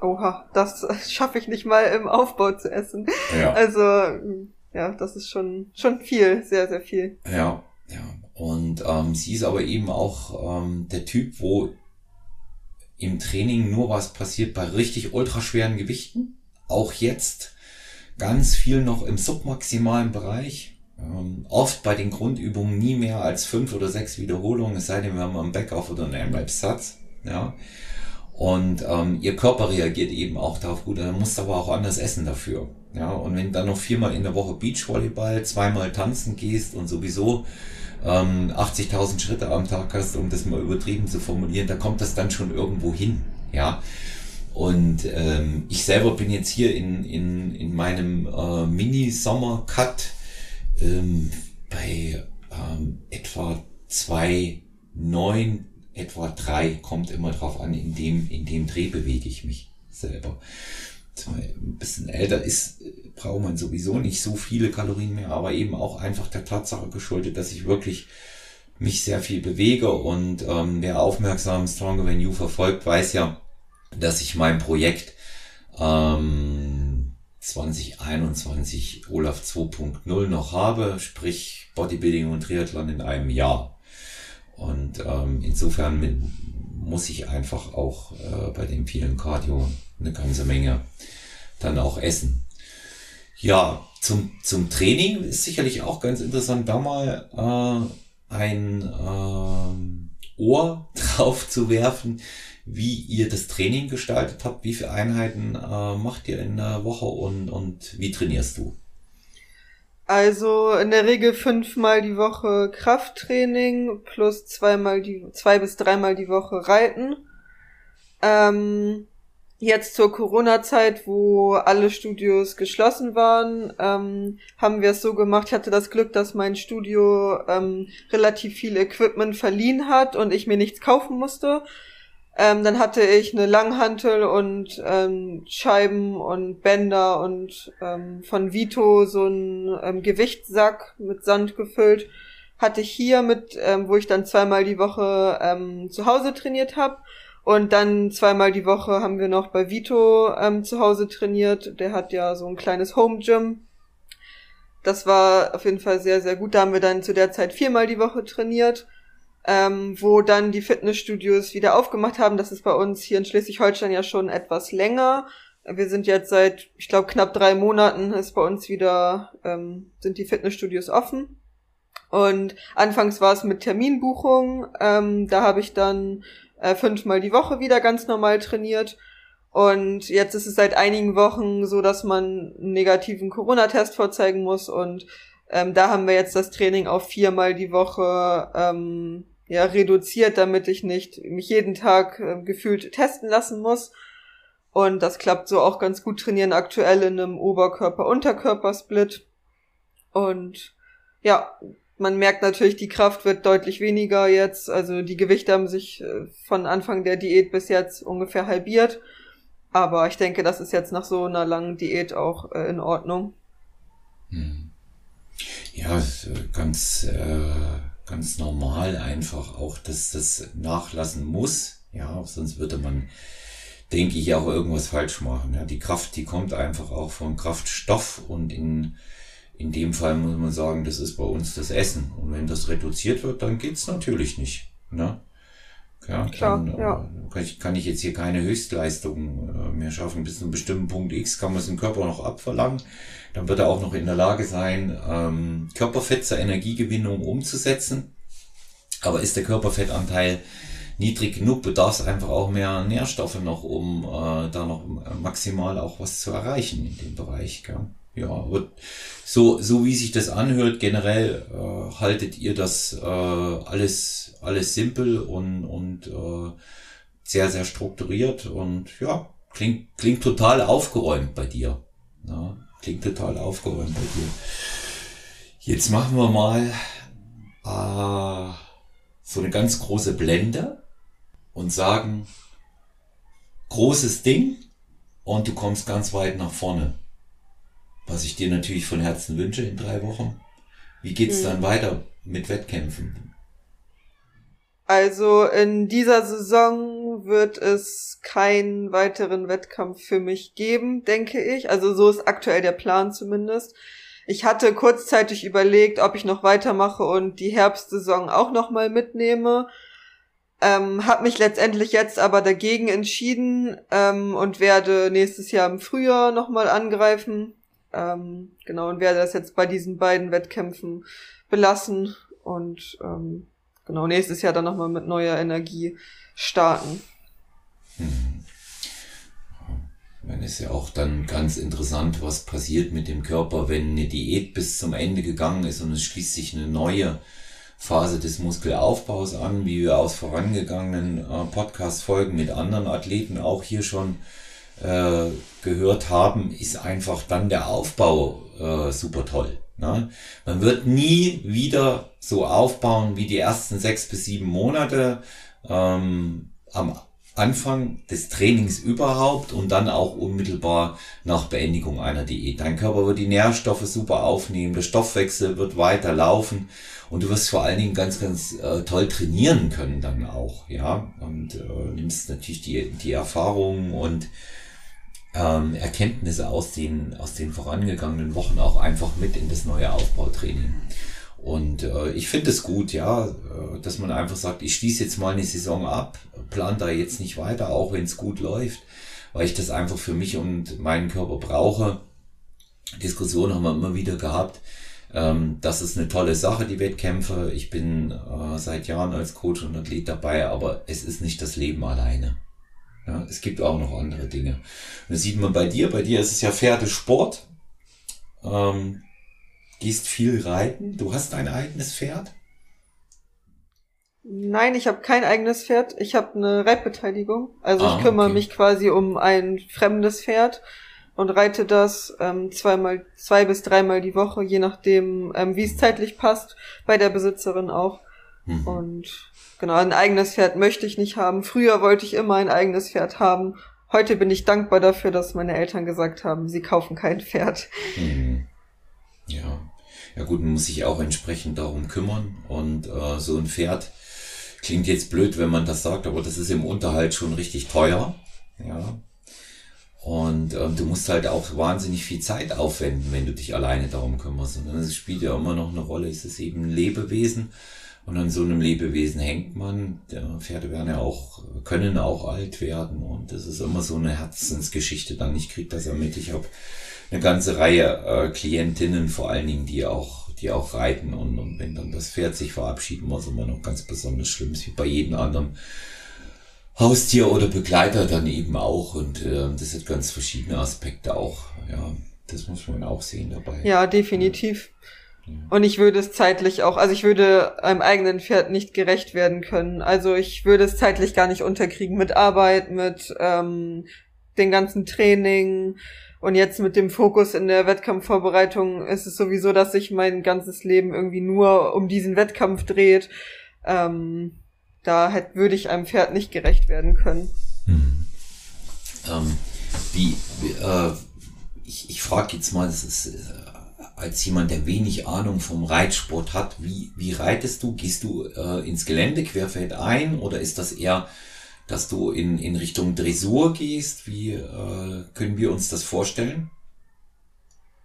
Oha, das [laughs] schaffe ich nicht mal im Aufbau zu essen. Ja. Also, ja, das ist schon, schon viel, sehr, sehr viel. Ja, ja. Und ähm, sie ist aber eben auch ähm, der Typ, wo im Training nur was passiert bei richtig ultraschweren Gewichten. Auch jetzt ganz viel noch im submaximalen Bereich. Ähm, oft bei den Grundübungen nie mehr als fünf oder sechs Wiederholungen, es sei denn, wir haben einen Backoff oder einen M-Rap-Satz. Ja. Und ähm, ihr Körper reagiert eben auch darauf gut, dann musst du aber auch anders essen dafür. Ja, und wenn du dann noch viermal in der Woche Beachvolleyball, zweimal tanzen gehst und sowieso ähm, 80.000 Schritte am Tag hast, um das mal übertrieben zu formulieren, da kommt das dann schon irgendwo hin. Ja. Und ähm, ich selber bin jetzt hier in, in, in meinem äh, Mini-Sommer-Cut ähm, bei ähm, etwa zwei neun, etwa drei kommt immer drauf an, in dem, in dem Dreh bewege ich mich selber. Ein bisschen älter ist, braucht man sowieso nicht so viele Kalorien mehr, aber eben auch einfach der Tatsache geschuldet, dass ich wirklich mich sehr viel bewege und ähm, wer aufmerksam Stronger Than You verfolgt, weiß ja, dass ich mein Projekt ähm, 2021 Olaf 2.0 noch habe, sprich Bodybuilding und Triathlon in einem Jahr. Und ähm, insofern mit, muss ich einfach auch äh, bei dem vielen Cardio eine ganze Menge dann auch essen. Ja, zum, zum Training ist sicherlich auch ganz interessant, da mal äh, ein äh, Ohr [laughs] drauf zu werfen, wie ihr das Training gestaltet habt, wie viele Einheiten äh, macht ihr in der Woche und, und wie trainierst du? Also in der Regel fünfmal die Woche Krafttraining plus zweimal die zwei bis dreimal die Woche Reiten. Ähm, jetzt zur Corona-Zeit, wo alle Studios geschlossen waren, ähm, haben wir es so gemacht. Ich hatte das Glück, dass mein Studio ähm, relativ viel Equipment verliehen hat und ich mir nichts kaufen musste. Ähm, dann hatte ich eine Langhantel und ähm, Scheiben und Bänder und ähm, von Vito so einen ähm, Gewichtssack mit Sand gefüllt. Hatte ich hier mit, ähm, wo ich dann zweimal die Woche ähm, zu Hause trainiert habe. Und dann zweimal die Woche haben wir noch bei Vito zu Hause trainiert. Der hat ja so ein kleines Home Gym. Das war auf jeden Fall sehr, sehr gut. Da haben wir dann zu der Zeit viermal die Woche trainiert ähm, wo dann die Fitnessstudios wieder aufgemacht haben. Das ist bei uns hier in Schleswig-Holstein ja schon etwas länger. Wir sind jetzt seit, ich glaube, knapp drei Monaten ist bei uns wieder, ähm, sind die Fitnessstudios offen. Und anfangs war es mit Terminbuchung. Ähm, da habe ich dann äh, fünfmal die Woche wieder ganz normal trainiert. Und jetzt ist es seit einigen Wochen so, dass man einen negativen Corona-Test vorzeigen muss. Und ähm, da haben wir jetzt das Training auf viermal die Woche ähm, ja, reduziert, damit ich nicht mich jeden Tag äh, gefühlt testen lassen muss. Und das klappt so auch ganz gut trainieren aktuell in einem Oberkörper-Unterkörper-Split. Und ja, man merkt natürlich, die Kraft wird deutlich weniger jetzt. Also die Gewichte haben sich äh, von Anfang der Diät bis jetzt ungefähr halbiert. Aber ich denke, das ist jetzt nach so einer langen Diät auch äh, in Ordnung. Hm. Ja, ganz äh, ganz normal einfach auch, dass das nachlassen muss. Ja, sonst würde man, denke ich, auch irgendwas falsch machen. Ja, die Kraft, die kommt einfach auch vom Kraftstoff und in, in dem Fall muss man sagen, das ist bei uns das Essen. Und wenn das reduziert wird, dann geht's natürlich nicht. Ne? Ja, Klar, dann ja. Äh, kann, ich, kann ich jetzt hier keine Höchstleistung äh, mehr schaffen. Bis zu einem bestimmten Punkt X kann man es dem Körper noch abverlangen. Dann wird er auch noch in der Lage sein, ähm, Körperfett zur Energiegewinnung umzusetzen. Aber ist der Körperfettanteil niedrig genug, bedarf es einfach auch mehr Nährstoffe noch, um äh, da noch maximal auch was zu erreichen in dem Bereich. Gell? Ja, so, so wie sich das anhört, generell äh, haltet ihr das äh, alles, alles simpel und, und äh, sehr, sehr strukturiert und ja, klingt, klingt total aufgeräumt bei dir. Ja, klingt total aufgeräumt bei dir. Jetzt machen wir mal äh, so eine ganz große Blende und sagen, großes Ding und du kommst ganz weit nach vorne was ich dir natürlich von Herzen wünsche in drei Wochen. Wie geht's mhm. dann weiter mit Wettkämpfen? Also in dieser Saison wird es keinen weiteren Wettkampf für mich geben, denke ich. Also so ist aktuell der Plan zumindest. Ich hatte kurzzeitig überlegt, ob ich noch weitermache und die Herbstsaison auch nochmal mitnehme. Ähm, hab mich letztendlich jetzt aber dagegen entschieden ähm, und werde nächstes Jahr im Frühjahr nochmal angreifen. Ähm, genau, und werde das jetzt bei diesen beiden Wettkämpfen belassen und ähm, genau nächstes Jahr dann nochmal mit neuer Energie starten. Hm. Dann ist ja auch dann ganz interessant, was passiert mit dem Körper, wenn eine Diät bis zum Ende gegangen ist und es schließt sich eine neue Phase des Muskelaufbaus an, wie wir aus vorangegangenen äh, Podcast-Folgen mit anderen Athleten auch hier schon äh, gehört haben, ist einfach dann der Aufbau äh, super toll. Ne? Man wird nie wieder so aufbauen wie die ersten sechs bis sieben Monate ähm, am Anfang des Trainings überhaupt und dann auch unmittelbar nach Beendigung einer Diät. Dein Körper wird die Nährstoffe super aufnehmen, der Stoffwechsel wird weiter laufen und du wirst vor allen Dingen ganz, ganz äh, toll trainieren können dann auch, ja, und äh, nimmst natürlich die, die Erfahrungen und ähm, Erkenntnisse aus den, aus den vorangegangenen Wochen auch einfach mit in das neue Aufbautraining. Und äh, ich finde es gut, ja, äh, dass man einfach sagt, ich schließe jetzt mal eine Saison ab, plan da jetzt nicht weiter, auch wenn es gut läuft, weil ich das einfach für mich und meinen Körper brauche. Diskussion haben wir immer wieder gehabt. Ähm, das ist eine tolle Sache, die Wettkämpfe. Ich bin äh, seit Jahren als Coach und Athlet dabei, aber es ist nicht das Leben alleine. Ja, es gibt auch noch andere Dinge. Und das sieht man bei dir. Bei dir ist es ja Pferdesport. Ähm, gehst viel reiten. Du hast ein eigenes Pferd? Nein, ich habe kein eigenes Pferd. Ich habe eine Reitbeteiligung. Also ah, ich kümmere okay. mich quasi um ein fremdes Pferd und reite das ähm, zweimal, zwei bis dreimal die Woche, je nachdem, ähm, wie es zeitlich passt, bei der Besitzerin auch. Mhm. Und genau, ein eigenes Pferd möchte ich nicht haben. Früher wollte ich immer ein eigenes Pferd haben. Heute bin ich dankbar dafür, dass meine Eltern gesagt haben, sie kaufen kein Pferd. Mhm. Ja. Ja gut, man muss sich auch entsprechend darum kümmern und äh, so ein Pferd Klingt jetzt blöd, wenn man das sagt, aber das ist im Unterhalt schon richtig teuer. Ja. Und ähm, du musst halt auch wahnsinnig viel Zeit aufwenden, wenn du dich alleine darum kümmerst. Und dann spielt ja immer noch eine Rolle, ist es eben ein Lebewesen. Und an so einem Lebewesen hängt man. Der Pferde werden ja auch, können auch alt werden. Und das ist immer so eine Herzensgeschichte dann. Ich krieg das ja mit. Ich habe eine ganze Reihe äh, Klientinnen vor allen Dingen, die auch die auch reiten und, und wenn dann das Pferd sich verabschieden muss, immer noch ganz besonders schlimm ist, wie bei jedem anderen Haustier oder Begleiter dann eben auch und äh, das hat ganz verschiedene Aspekte auch, ja, das muss man auch sehen dabei. Ja, definitiv. Ja. Und ich würde es zeitlich auch, also ich würde einem eigenen Pferd nicht gerecht werden können. Also ich würde es zeitlich gar nicht unterkriegen mit Arbeit, mit ähm, den ganzen Training, und jetzt mit dem Fokus in der Wettkampfvorbereitung ist es sowieso, dass sich mein ganzes Leben irgendwie nur um diesen Wettkampf dreht. Ähm, da hätte, würde ich einem Pferd nicht gerecht werden können. Hm. Ähm, wie, äh, ich, ich frage jetzt mal, das ist äh, als jemand, der wenig Ahnung vom Reitsport hat, wie, wie reitest du? Gehst du äh, ins Gelände querfeld ein oder ist das eher dass du in, in Richtung Dressur gehst. Wie äh, können wir uns das vorstellen?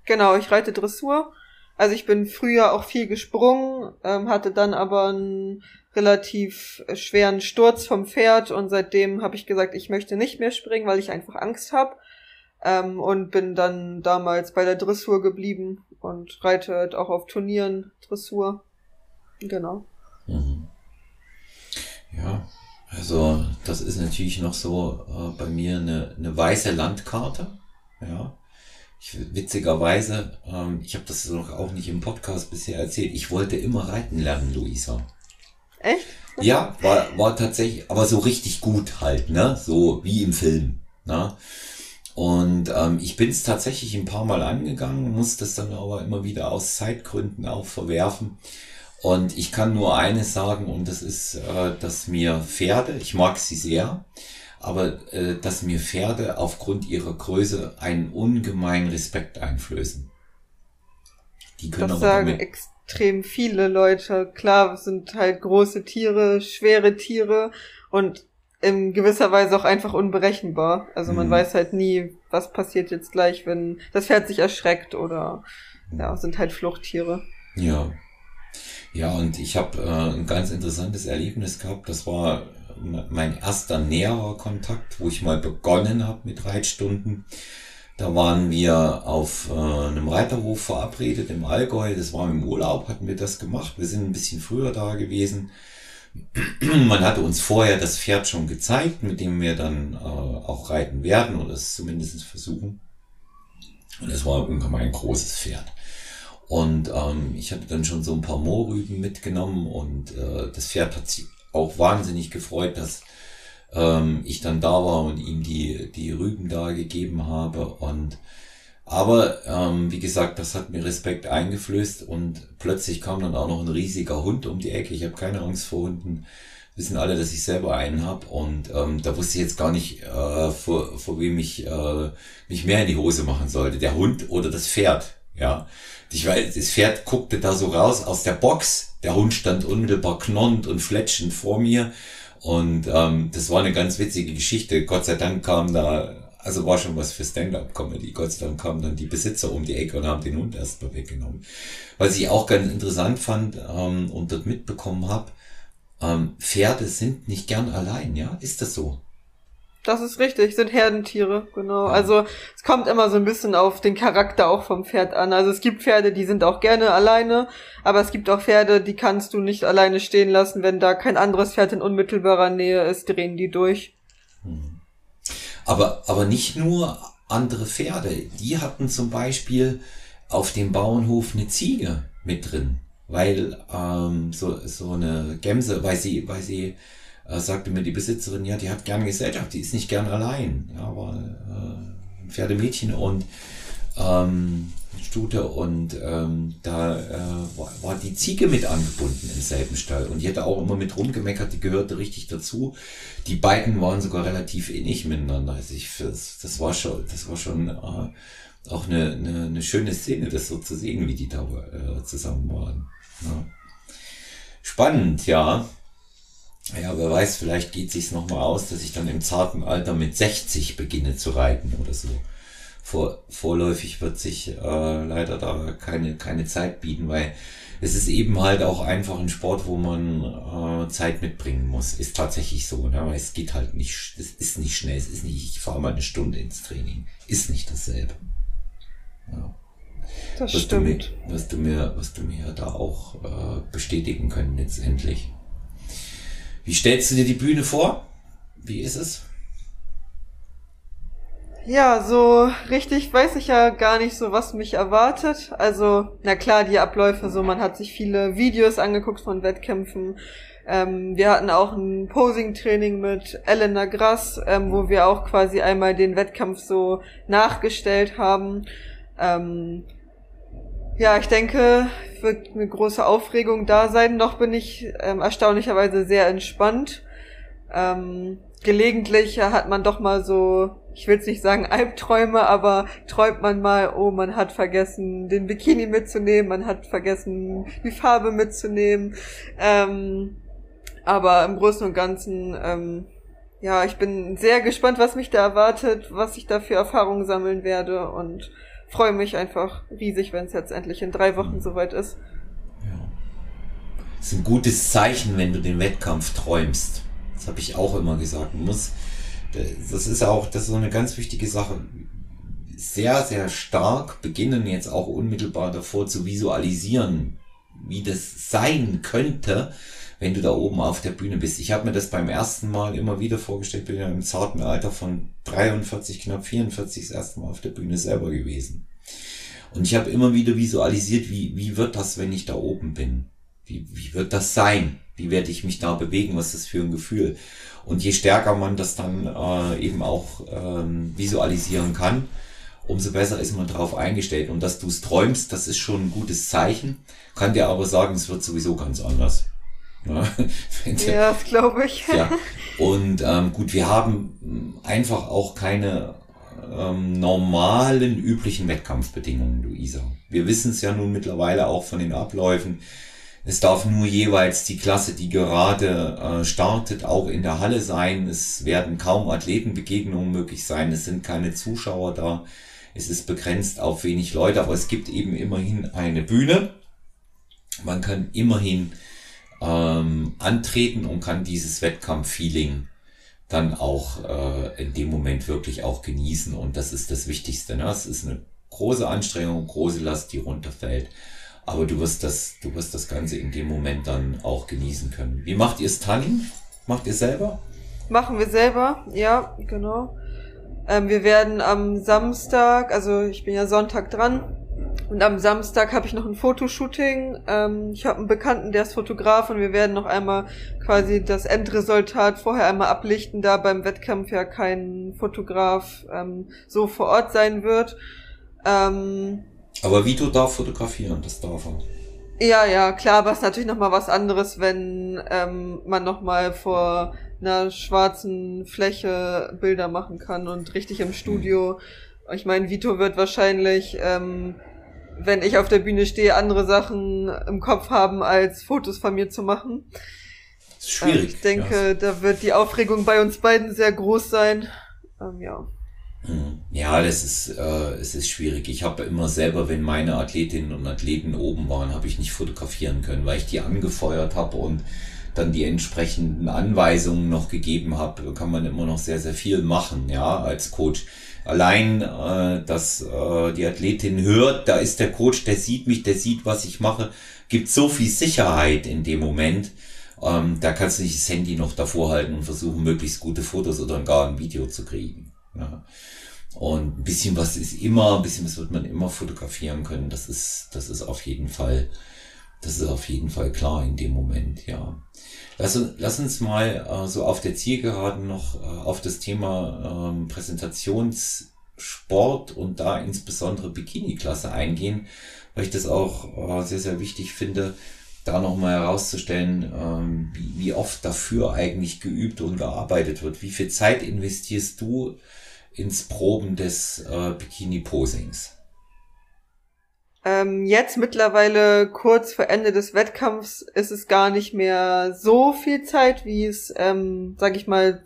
Genau, ich reite Dressur. Also ich bin früher auch viel gesprungen, ähm, hatte dann aber einen relativ schweren Sturz vom Pferd und seitdem habe ich gesagt, ich möchte nicht mehr springen, weil ich einfach Angst habe. Ähm, und bin dann damals bei der Dressur geblieben und reite halt auch auf Turnieren Dressur. Genau. Mhm. Ja, also das ist natürlich noch so äh, bei mir eine, eine weiße Landkarte. Ja. Ich, witzigerweise, ähm, ich habe das noch auch nicht im Podcast bisher erzählt. Ich wollte immer reiten lernen, Luisa. Echt? Ja, war, war tatsächlich, aber so richtig gut halt, ne? So wie im Film. Ne? Und ähm, ich bin es tatsächlich ein paar Mal angegangen, muss das dann aber immer wieder aus Zeitgründen auch verwerfen. Und ich kann nur eines sagen, und das ist, äh, dass mir Pferde, ich mag sie sehr, aber äh, dass mir Pferde aufgrund ihrer Größe einen ungemeinen Respekt einflößen. Die können das sagen damit extrem viele Leute. Klar, es sind halt große Tiere, schwere Tiere und in gewisser Weise auch einfach unberechenbar. Also man mhm. weiß halt nie, was passiert jetzt gleich, wenn das Pferd sich erschreckt oder ja, sind halt Fluchttiere. Ja, ja, und ich habe äh, ein ganz interessantes Erlebnis gehabt. Das war mein erster näherer Kontakt, wo ich mal begonnen habe mit Reitstunden. Da waren wir auf äh, einem Reiterhof verabredet im Allgäu. Das war im Urlaub, hatten wir das gemacht. Wir sind ein bisschen früher da gewesen. [clears throat] Man hatte uns vorher das Pferd schon gezeigt, mit dem wir dann äh, auch reiten werden oder es zumindest versuchen. Und es war ein großes Pferd. Und ähm, ich hatte dann schon so ein paar Mohrrüben mitgenommen und äh, das Pferd hat sich auch wahnsinnig gefreut, dass ähm, ich dann da war und ihm die, die Rüben da gegeben habe. Und aber ähm, wie gesagt, das hat mir Respekt eingeflößt und plötzlich kam dann auch noch ein riesiger Hund um die Ecke. Ich habe keine Angst vor Hunden. Wissen alle, dass ich selber einen habe und ähm, da wusste ich jetzt gar nicht, äh, vor, vor wem ich äh, mich mehr in die Hose machen sollte. Der Hund oder das Pferd. Ja, ich weiß, das Pferd guckte da so raus aus der Box. Der Hund stand unmittelbar knurrend und fletschend vor mir. Und ähm, das war eine ganz witzige Geschichte. Gott sei Dank kam da, also war schon was für Stand-up-Comedy. Gott sei Dank kamen dann die Besitzer um die Ecke und haben den Hund erstmal weggenommen. Was ich auch ganz interessant fand ähm, und dort mitbekommen habe, ähm, Pferde sind nicht gern allein, ja? Ist das so? Das ist richtig, sind Herdentiere, genau. Also es kommt immer so ein bisschen auf den Charakter auch vom Pferd an. Also es gibt Pferde, die sind auch gerne alleine, aber es gibt auch Pferde, die kannst du nicht alleine stehen lassen. Wenn da kein anderes Pferd in unmittelbarer Nähe ist, drehen die durch. Hm. Aber, aber nicht nur andere Pferde. Die hatten zum Beispiel auf dem Bauernhof eine Ziege mit drin, weil ähm, so, so eine Gemse, weil sie, weil sie äh, sagte mir die Besitzerin, ja, die hat gerne Gesellschaft, die ist nicht gern allein. Ja, war äh, ein Pferdemädchen und ähm, Stute und ähm, da äh, war, war die Ziege mit angebunden im selben Stall und die hatte auch immer mit rumgemeckert, die gehörte richtig dazu. Die beiden waren sogar relativ innig miteinander. Also ich, das, das war schon, das war schon äh, auch eine, eine, eine schöne Szene, das so zu sehen, wie die da äh, zusammen waren. Ja. Spannend, ja. Ja, wer weiß, vielleicht geht sich's noch mal aus, dass ich dann im zarten Alter mit 60 beginne zu reiten oder so. Vor, vorläufig wird sich äh, leider da keine, keine Zeit bieten, weil es ist eben halt auch einfach ein Sport, wo man äh, Zeit mitbringen muss. Ist tatsächlich so. Ne? Weil es geht halt nicht, es ist nicht schnell, es ist nicht, ich fahre mal eine Stunde ins Training. Ist nicht dasselbe. Ja. Das was stimmt. Du mir, was du mir, was du mir da auch äh, bestätigen können letztendlich. Wie stellst du dir die Bühne vor? Wie ist es? Ja, so richtig weiß ich ja gar nicht so, was mich erwartet. Also, na klar, die Abläufe, so man hat sich viele Videos angeguckt von Wettkämpfen. Ähm, wir hatten auch ein Posing-Training mit Elena Grass, ähm, wo wir auch quasi einmal den Wettkampf so nachgestellt haben. Ähm, ja, ich denke, wird eine große Aufregung da sein. Noch bin ich ähm, erstaunlicherweise sehr entspannt. Ähm, gelegentlich hat man doch mal so, ich will jetzt nicht sagen Albträume, aber träumt man mal, oh, man hat vergessen, den Bikini mitzunehmen, man hat vergessen, die Farbe mitzunehmen. Ähm, aber im Großen und Ganzen, ähm, ja, ich bin sehr gespannt, was mich da erwartet, was ich da für Erfahrungen sammeln werde und freue mich einfach riesig, wenn es jetzt endlich in drei Wochen soweit ist. Ja. Das ist ein gutes Zeichen, wenn du den Wettkampf träumst. Das habe ich auch immer gesagt. Man muss, das ist auch, das ist so eine ganz wichtige Sache. Sehr, sehr stark beginnen jetzt auch unmittelbar davor zu visualisieren, wie das sein könnte, wenn du da oben auf der Bühne bist. Ich habe mir das beim ersten Mal immer wieder vorgestellt, bin ja im zarten Alter von 43, knapp 44 das erste Mal auf der Bühne selber gewesen. Und ich habe immer wieder visualisiert, wie, wie wird das, wenn ich da oben bin? Wie, wie wird das sein? Wie werde ich mich da bewegen? Was ist das für ein Gefühl? Und je stärker man das dann äh, eben auch ähm, visualisieren kann, umso besser ist man darauf eingestellt. Und dass du es träumst, das ist schon ein gutes Zeichen. Kann dir aber sagen, es wird sowieso ganz anders. [laughs] Ja, das glaube ich. ja. Und ähm, gut, wir haben einfach auch keine ähm, normalen, üblichen Wettkampfbedingungen, Luisa. Wir wissen es ja nun mittlerweile auch von den Abläufen. Es darf nur jeweils die Klasse, die gerade äh, startet, auch in der Halle sein. Es werden kaum Athletenbegegnungen möglich sein. Es sind keine Zuschauer da. Es ist begrenzt auf wenig Leute, aber es gibt eben immerhin eine Bühne. Man kann immerhin ähm, antreten und kann dieses Wettkampf-Feeling dann auch äh, in dem Moment wirklich auch genießen. Und das ist das Wichtigste. Ne? Es ist eine große Anstrengung, große Last, die runterfällt. Aber du wirst das, du wirst das Ganze in dem Moment dann auch genießen können. Wie macht ihr es Tanning? Macht ihr selber? Machen wir selber, ja, genau. Ähm, wir werden am Samstag, also ich bin ja Sonntag dran, und am Samstag habe ich noch ein Fotoshooting. Ähm, ich habe einen Bekannten, der ist Fotograf und wir werden noch einmal quasi das Endresultat vorher einmal ablichten, da beim Wettkampf ja kein Fotograf ähm, so vor Ort sein wird. Ähm, aber Vito darf fotografieren, das darf er. Ja, ja, klar, aber es ist natürlich nochmal was anderes, wenn ähm, man nochmal vor einer schwarzen Fläche Bilder machen kann und richtig im Studio. Hm. Ich meine, Vito wird wahrscheinlich ähm, wenn ich auf der Bühne stehe, andere Sachen im Kopf haben, als Fotos von mir zu machen. Das ist schwierig. ich denke, ja. da wird die Aufregung bei uns beiden sehr groß sein. Ähm, ja. Hm. Ja, das ist, äh, es ist schwierig. Ich habe immer selber, wenn meine Athletinnen und Athleten oben waren, habe ich nicht fotografieren können, weil ich die angefeuert habe und dann die entsprechenden Anweisungen noch gegeben habe, kann man immer noch sehr, sehr viel machen, ja, als Coach. Allein, äh, dass äh, die Athletin hört, da ist der Coach, der sieht mich, der sieht, was ich mache, gibt so viel Sicherheit in dem Moment. Ähm, da kannst du nicht das Handy noch davor halten und versuchen, möglichst gute Fotos oder gar ein Video zu kriegen. Ja. Und ein bisschen was ist immer, ein bisschen was wird man immer fotografieren können. Das ist, das ist auf jeden Fall, das ist auf jeden Fall klar in dem Moment, ja. Lass, lass uns mal äh, so auf der Zielgeraden noch äh, auf das Thema ähm, Präsentationssport und da insbesondere Bikini-Klasse eingehen, weil ich das auch äh, sehr, sehr wichtig finde, da nochmal herauszustellen, ähm, wie, wie oft dafür eigentlich geübt und gearbeitet wird. Wie viel Zeit investierst du ins Proben des äh, Bikini-Posings? Ähm, jetzt mittlerweile kurz vor Ende des Wettkampfs ist es gar nicht mehr so viel Zeit, wie es, ähm, sag ich mal,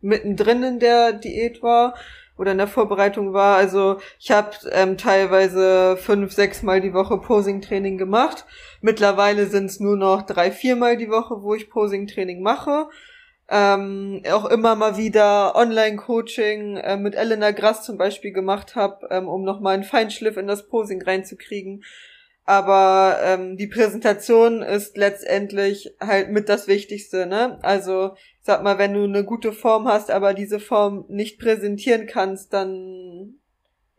mittendrin in der Diät war oder in der Vorbereitung war. Also ich habe ähm, teilweise fünf, sechs Mal die Woche Posing-Training gemacht. Mittlerweile sind es nur noch drei, vier Mal die Woche, wo ich Posing-Training mache ähm, auch immer mal wieder Online-Coaching äh, mit Elena Grass zum Beispiel gemacht habe, ähm, um nochmal einen Feinschliff in das Posing reinzukriegen. Aber ähm, die Präsentation ist letztendlich halt mit das Wichtigste, ne? Also, sag mal, wenn du eine gute Form hast, aber diese Form nicht präsentieren kannst, dann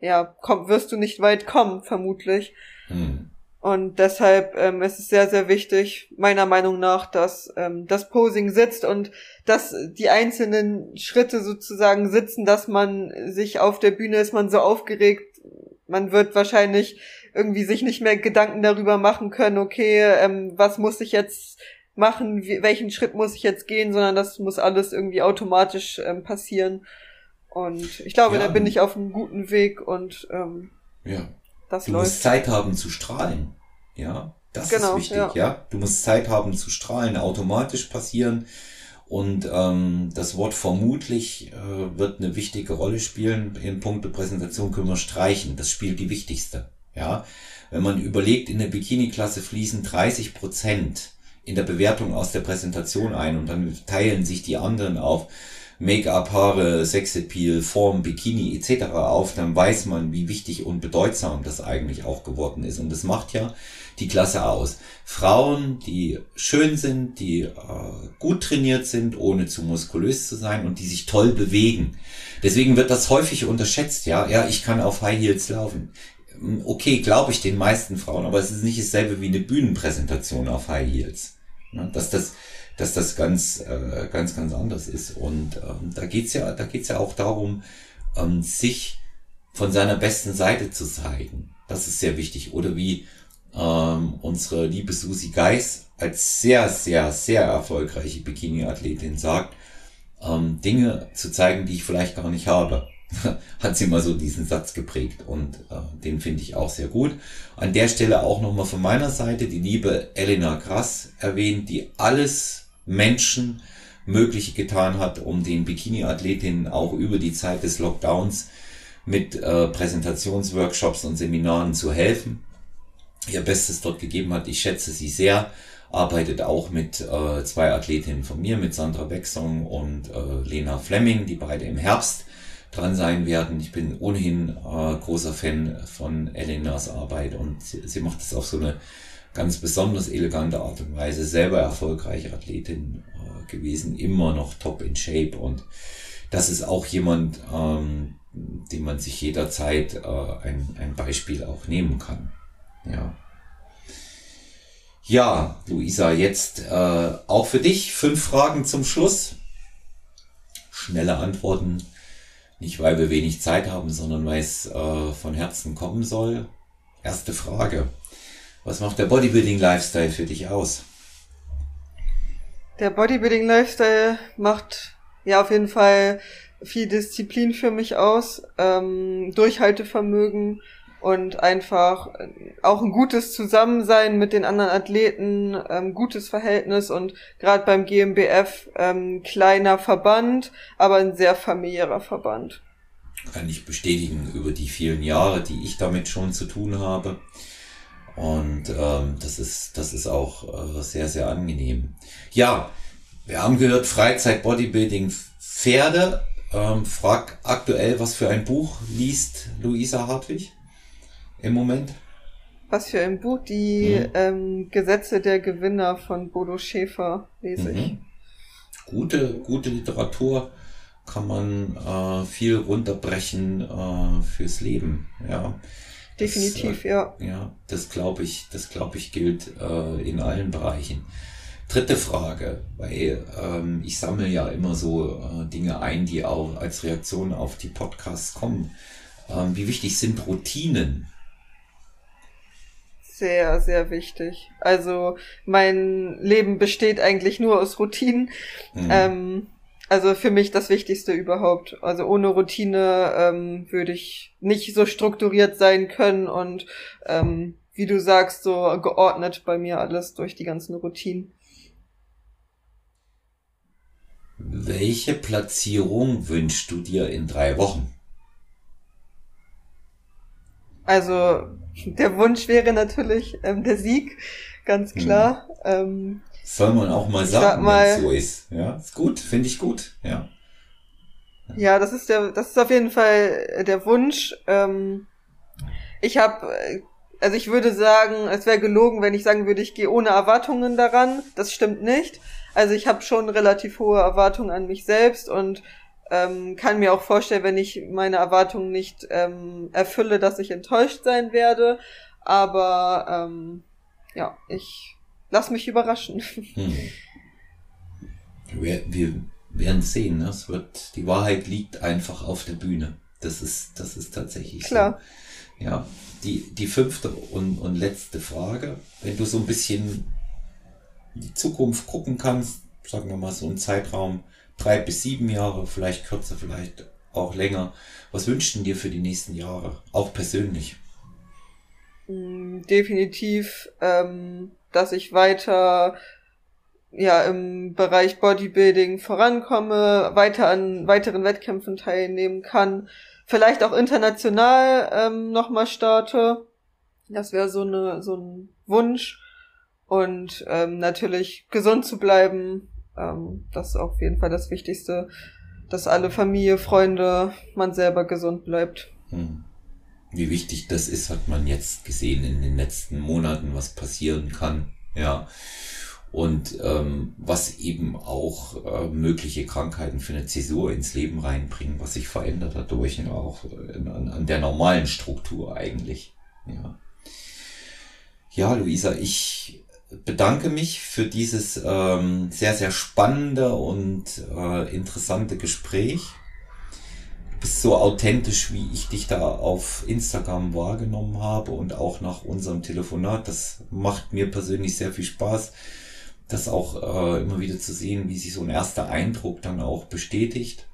ja, komm, wirst du nicht weit kommen, vermutlich. Hm. Und deshalb ähm, ist es sehr, sehr wichtig, meiner Meinung nach, dass ähm, das Posing sitzt und dass die einzelnen Schritte sozusagen sitzen, dass man sich auf der Bühne ist, man so aufgeregt, man wird wahrscheinlich irgendwie sich nicht mehr Gedanken darüber machen können, okay, ähm, was muss ich jetzt machen, wie, welchen Schritt muss ich jetzt gehen, sondern das muss alles irgendwie automatisch ähm, passieren. Und ich glaube, ja. da bin ich auf einem guten Weg und ähm, ja. Das du läuft. musst Zeit haben zu strahlen. Ja, das genau, ist wichtig, ja. ja. Du musst Zeit haben zu strahlen, automatisch passieren. Und ähm, das Wort vermutlich äh, wird eine wichtige Rolle spielen. In puncto Präsentation können wir streichen. Das spielt die wichtigste. Ja, wenn man überlegt, in der Bikini-Klasse fließen 30 Prozent in der Bewertung aus der Präsentation ein und dann teilen sich die anderen auf Make-up, Haare, Sexappeal, Form, Bikini etc. auf, dann weiß man, wie wichtig und bedeutsam das eigentlich auch geworden ist. Und das macht ja die Klasse aus. Frauen, die schön sind, die äh, gut trainiert sind, ohne zu muskulös zu sein und die sich toll bewegen. Deswegen wird das häufig unterschätzt, ja. Ja, ich kann auf High Heels laufen. Hm, okay, glaube ich den meisten Frauen, aber es ist nicht dasselbe wie eine Bühnenpräsentation auf High Heels. Ja, dass das dass das ganz, äh, ganz, ganz anders ist. Und ähm, da geht's ja, da geht's ja auch darum, ähm, sich von seiner besten Seite zu zeigen. Das ist sehr wichtig. Oder wie ähm, unsere liebe Susi Geis als sehr, sehr, sehr erfolgreiche Bikini-Athletin sagt, ähm, Dinge zu zeigen, die ich vielleicht gar nicht habe. [laughs] hat sie mal so diesen Satz geprägt und äh, den finde ich auch sehr gut. An der Stelle auch nochmal von meiner Seite die liebe Elena Grass erwähnt, die alles Menschen Mögliche getan hat, um den Bikini-Athletinnen auch über die Zeit des Lockdowns mit äh, Präsentationsworkshops und Seminaren zu helfen. Ihr Bestes dort gegeben hat. Ich schätze sie sehr. Arbeitet auch mit äh, zwei Athletinnen von mir, mit Sandra Becksong und äh, Lena Fleming, die beide im Herbst dran sein werden. Ich bin ohnehin äh, großer Fan von Elenas Arbeit und sie, sie macht es auf so eine ganz besonders elegante Art und Weise, selber erfolgreiche Athletin äh, gewesen, immer noch top in Shape und das ist auch jemand, ähm, dem man sich jederzeit äh, ein, ein Beispiel auch nehmen kann. Ja. Ja, Luisa, jetzt äh, auch für dich fünf Fragen zum Schluss. Schnelle Antworten, nicht weil wir wenig Zeit haben, sondern weil es äh, von Herzen kommen soll. Erste Frage. Was macht der Bodybuilding-Lifestyle für dich aus? Der Bodybuilding-Lifestyle macht ja auf jeden Fall viel Disziplin für mich aus, ähm, Durchhaltevermögen und einfach auch ein gutes Zusammensein mit den anderen Athleten, ähm, gutes Verhältnis und gerade beim GmbF ähm, kleiner Verband, aber ein sehr familiärer Verband. Kann ich bestätigen über die vielen Jahre, die ich damit schon zu tun habe. Und ähm, das ist, das ist auch äh, sehr, sehr angenehm. Ja, wir haben gehört, Freizeit, Bodybuilding, Pferde. Ähm, frag aktuell, was für ein Buch liest Luisa Hartwig im Moment? Was für ein Buch? Die mhm. ähm, Gesetze der Gewinner von Bodo Schäfer lese mhm. ich. Gute, gute Literatur kann man äh, viel runterbrechen äh, fürs Leben. Ja. Definitiv, das, äh, ja. Ja, das glaube ich, das glaube ich gilt äh, in allen Bereichen. Dritte Frage, weil ähm, ich sammle ja immer so äh, Dinge ein, die auch als Reaktion auf die Podcasts kommen. Ähm, wie wichtig sind Routinen? Sehr, sehr wichtig. Also mein Leben besteht eigentlich nur aus Routinen. Mhm. Ähm, also für mich das Wichtigste überhaupt. Also ohne Routine ähm, würde ich nicht so strukturiert sein können und ähm, wie du sagst, so geordnet bei mir alles durch die ganzen Routinen. Welche Platzierung wünschst du dir in drei Wochen? Also der Wunsch wäre natürlich ähm, der Sieg, ganz hm. klar. Hm. Ähm, Soll man auch mal sagen, wenn es so ist. Ja, ist gut, finde ich gut. Ja. Ja, das ist der, das ist auf jeden Fall der Wunsch. Ähm, ich habe, also ich würde sagen, es wäre gelogen, wenn ich sagen würde, ich gehe ohne Erwartungen daran. Das stimmt nicht. Also ich habe schon relativ hohe Erwartungen an mich selbst und ähm, kann mir auch vorstellen, wenn ich meine Erwartungen nicht ähm, erfülle, dass ich enttäuscht sein werde. Aber ähm, ja, ich lass mich überraschen. Hm. Wir, wir werden sehen. Ne? Es wird, die Wahrheit liegt einfach auf der Bühne. Das ist, das ist tatsächlich Klar. so. Ja, die, die fünfte und, und letzte Frage. Wenn du so ein bisschen in die Zukunft gucken kannst, sagen wir mal so einen Zeitraum, drei bis sieben Jahre, vielleicht kürzer, vielleicht auch länger. Was wünschst du dir für die nächsten Jahre, auch persönlich? Mm, definitiv, ähm, dass ich weiter ja im Bereich Bodybuilding vorankomme, weiter an weiteren Wettkämpfen teilnehmen kann, vielleicht auch international ähm, nochmal starte. Das wäre so eine so ein Wunsch und ähm, natürlich gesund zu bleiben, ähm, das ist auf jeden Fall das Wichtigste, dass alle Familie, Freunde, man selber gesund bleibt. Hm. Wie wichtig das ist, hat man jetzt gesehen in den letzten Monaten, was passieren kann. Ja. Und ähm, was eben auch äh, mögliche Krankheiten für eine Zäsur ins Leben reinbringen, was sich verändert dadurch, ja, auch in, an, an der normalen Struktur eigentlich. Ja. Ja, Luisa, ich bedanke mich für dieses ähm, sehr, sehr spannende und äh, interessante Gespräch. Bist so authentisch, wie ich dich da auf Instagram wahrgenommen habe und auch nach unserem Telefonat. Das macht mir persönlich sehr viel Spaß, das auch äh, immer wieder zu sehen, wie sich so ein erster Eindruck dann auch bestätigt.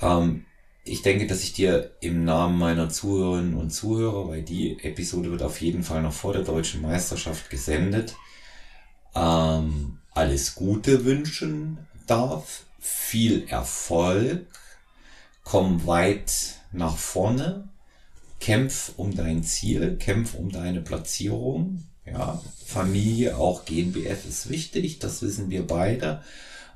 Ähm, ich denke, dass ich dir im Namen meiner Zuhörerinnen und Zuhörer, weil die Episode wird auf jeden Fall noch vor der deutschen Meisterschaft gesendet, ähm, alles Gute wünschen darf, viel Erfolg, komm weit nach vorne, kämpf um dein Ziel, kämpf um deine Platzierung. Ja, Familie, auch GNBF ist wichtig, das wissen wir beide.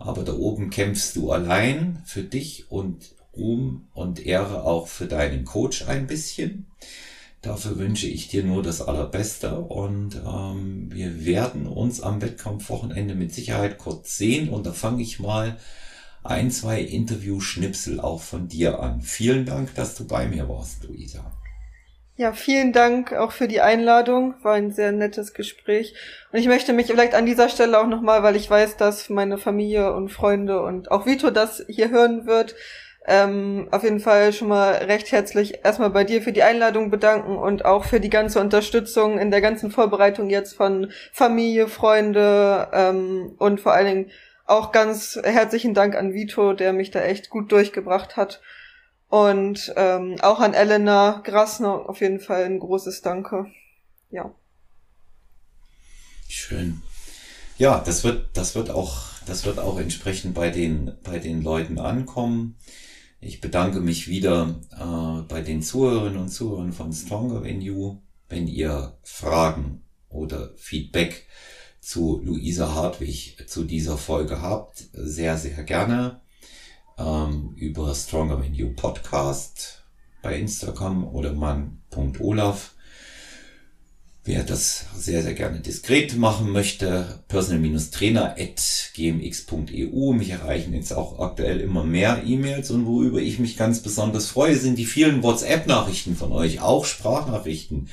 Aber da oben kämpfst du allein für dich und Ruhm und Ehre auch für deinen Coach ein bisschen. Dafür wünsche ich dir nur das Allerbeste und ähm, wir werden uns am Wettkampfwochenende mit Sicherheit kurz sehen und da fange ich mal ein, zwei Interview-Schnipsel auch von dir an. Vielen Dank, dass du bei mir warst, Luisa. Ja, vielen Dank auch für die Einladung. War ein sehr nettes Gespräch. Und ich möchte mich vielleicht an dieser Stelle auch nochmal, weil ich weiß, dass meine Familie und Freunde und auch Vito das hier hören wird, ähm, auf jeden Fall schon mal recht herzlich erstmal bei dir für die Einladung bedanken und auch für die ganze Unterstützung in der ganzen Vorbereitung jetzt von Familie, Freunde ähm, und vor allen Dingen auch ganz herzlichen Dank an Vito, der mich da echt gut durchgebracht hat. Und ähm, auch an Elena Grasner auf jeden Fall ein großes Danke. Ja. Schön. Ja, das wird, das wird auch, das wird auch entsprechend bei den, bei den Leuten ankommen. Ich bedanke mich wieder äh, bei den Zuhörerinnen und Zuhörern von Stronger Than You. wenn ihr Fragen oder Feedback zu Luisa Hartwig zu dieser Folge habt, sehr, sehr gerne ähm, über Stronger Than You Podcast bei Instagram oder mann.olaf. Wer das sehr, sehr gerne diskret machen möchte, personal-trainer.gmx.eu. Mich erreichen jetzt auch aktuell immer mehr E-Mails und worüber ich mich ganz besonders freue, sind die vielen WhatsApp-Nachrichten von euch, auch Sprachnachrichten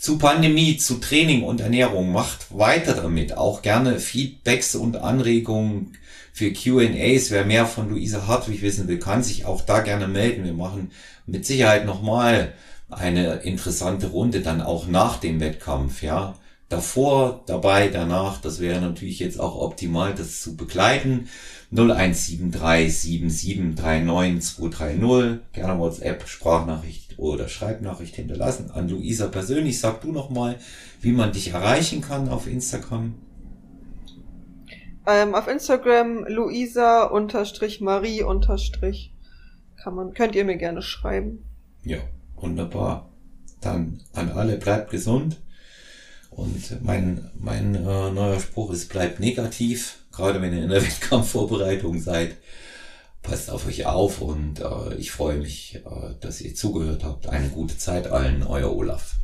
zu Pandemie, zu Training und Ernährung. Macht weiter damit. Auch gerne Feedbacks und Anregungen für QAs. Wer mehr von Luisa Hartwig wissen will, kann sich auch da gerne melden. Wir machen mit Sicherheit nochmal eine interessante Runde dann auch nach dem Wettkampf, ja. Davor, dabei, danach, das wäre natürlich jetzt auch optimal, das zu begleiten. 01737739230, gerne WhatsApp, Sprachnachricht oder Schreibnachricht hinterlassen. An Luisa persönlich, sag du nochmal, wie man dich erreichen kann auf Instagram. Ähm, auf Instagram Luisa unterstrich Marie unterstrich kann man, könnt ihr mir gerne schreiben. Ja, wunderbar. Dann an alle, bleibt gesund. Und mein, mein äh, neuer Spruch ist, bleibt negativ, gerade wenn ihr in der [laughs] Wettkampfvorbereitung seid. Passt auf euch auf und äh, ich freue mich, äh, dass ihr zugehört habt. Eine gute Zeit allen, euer Olaf.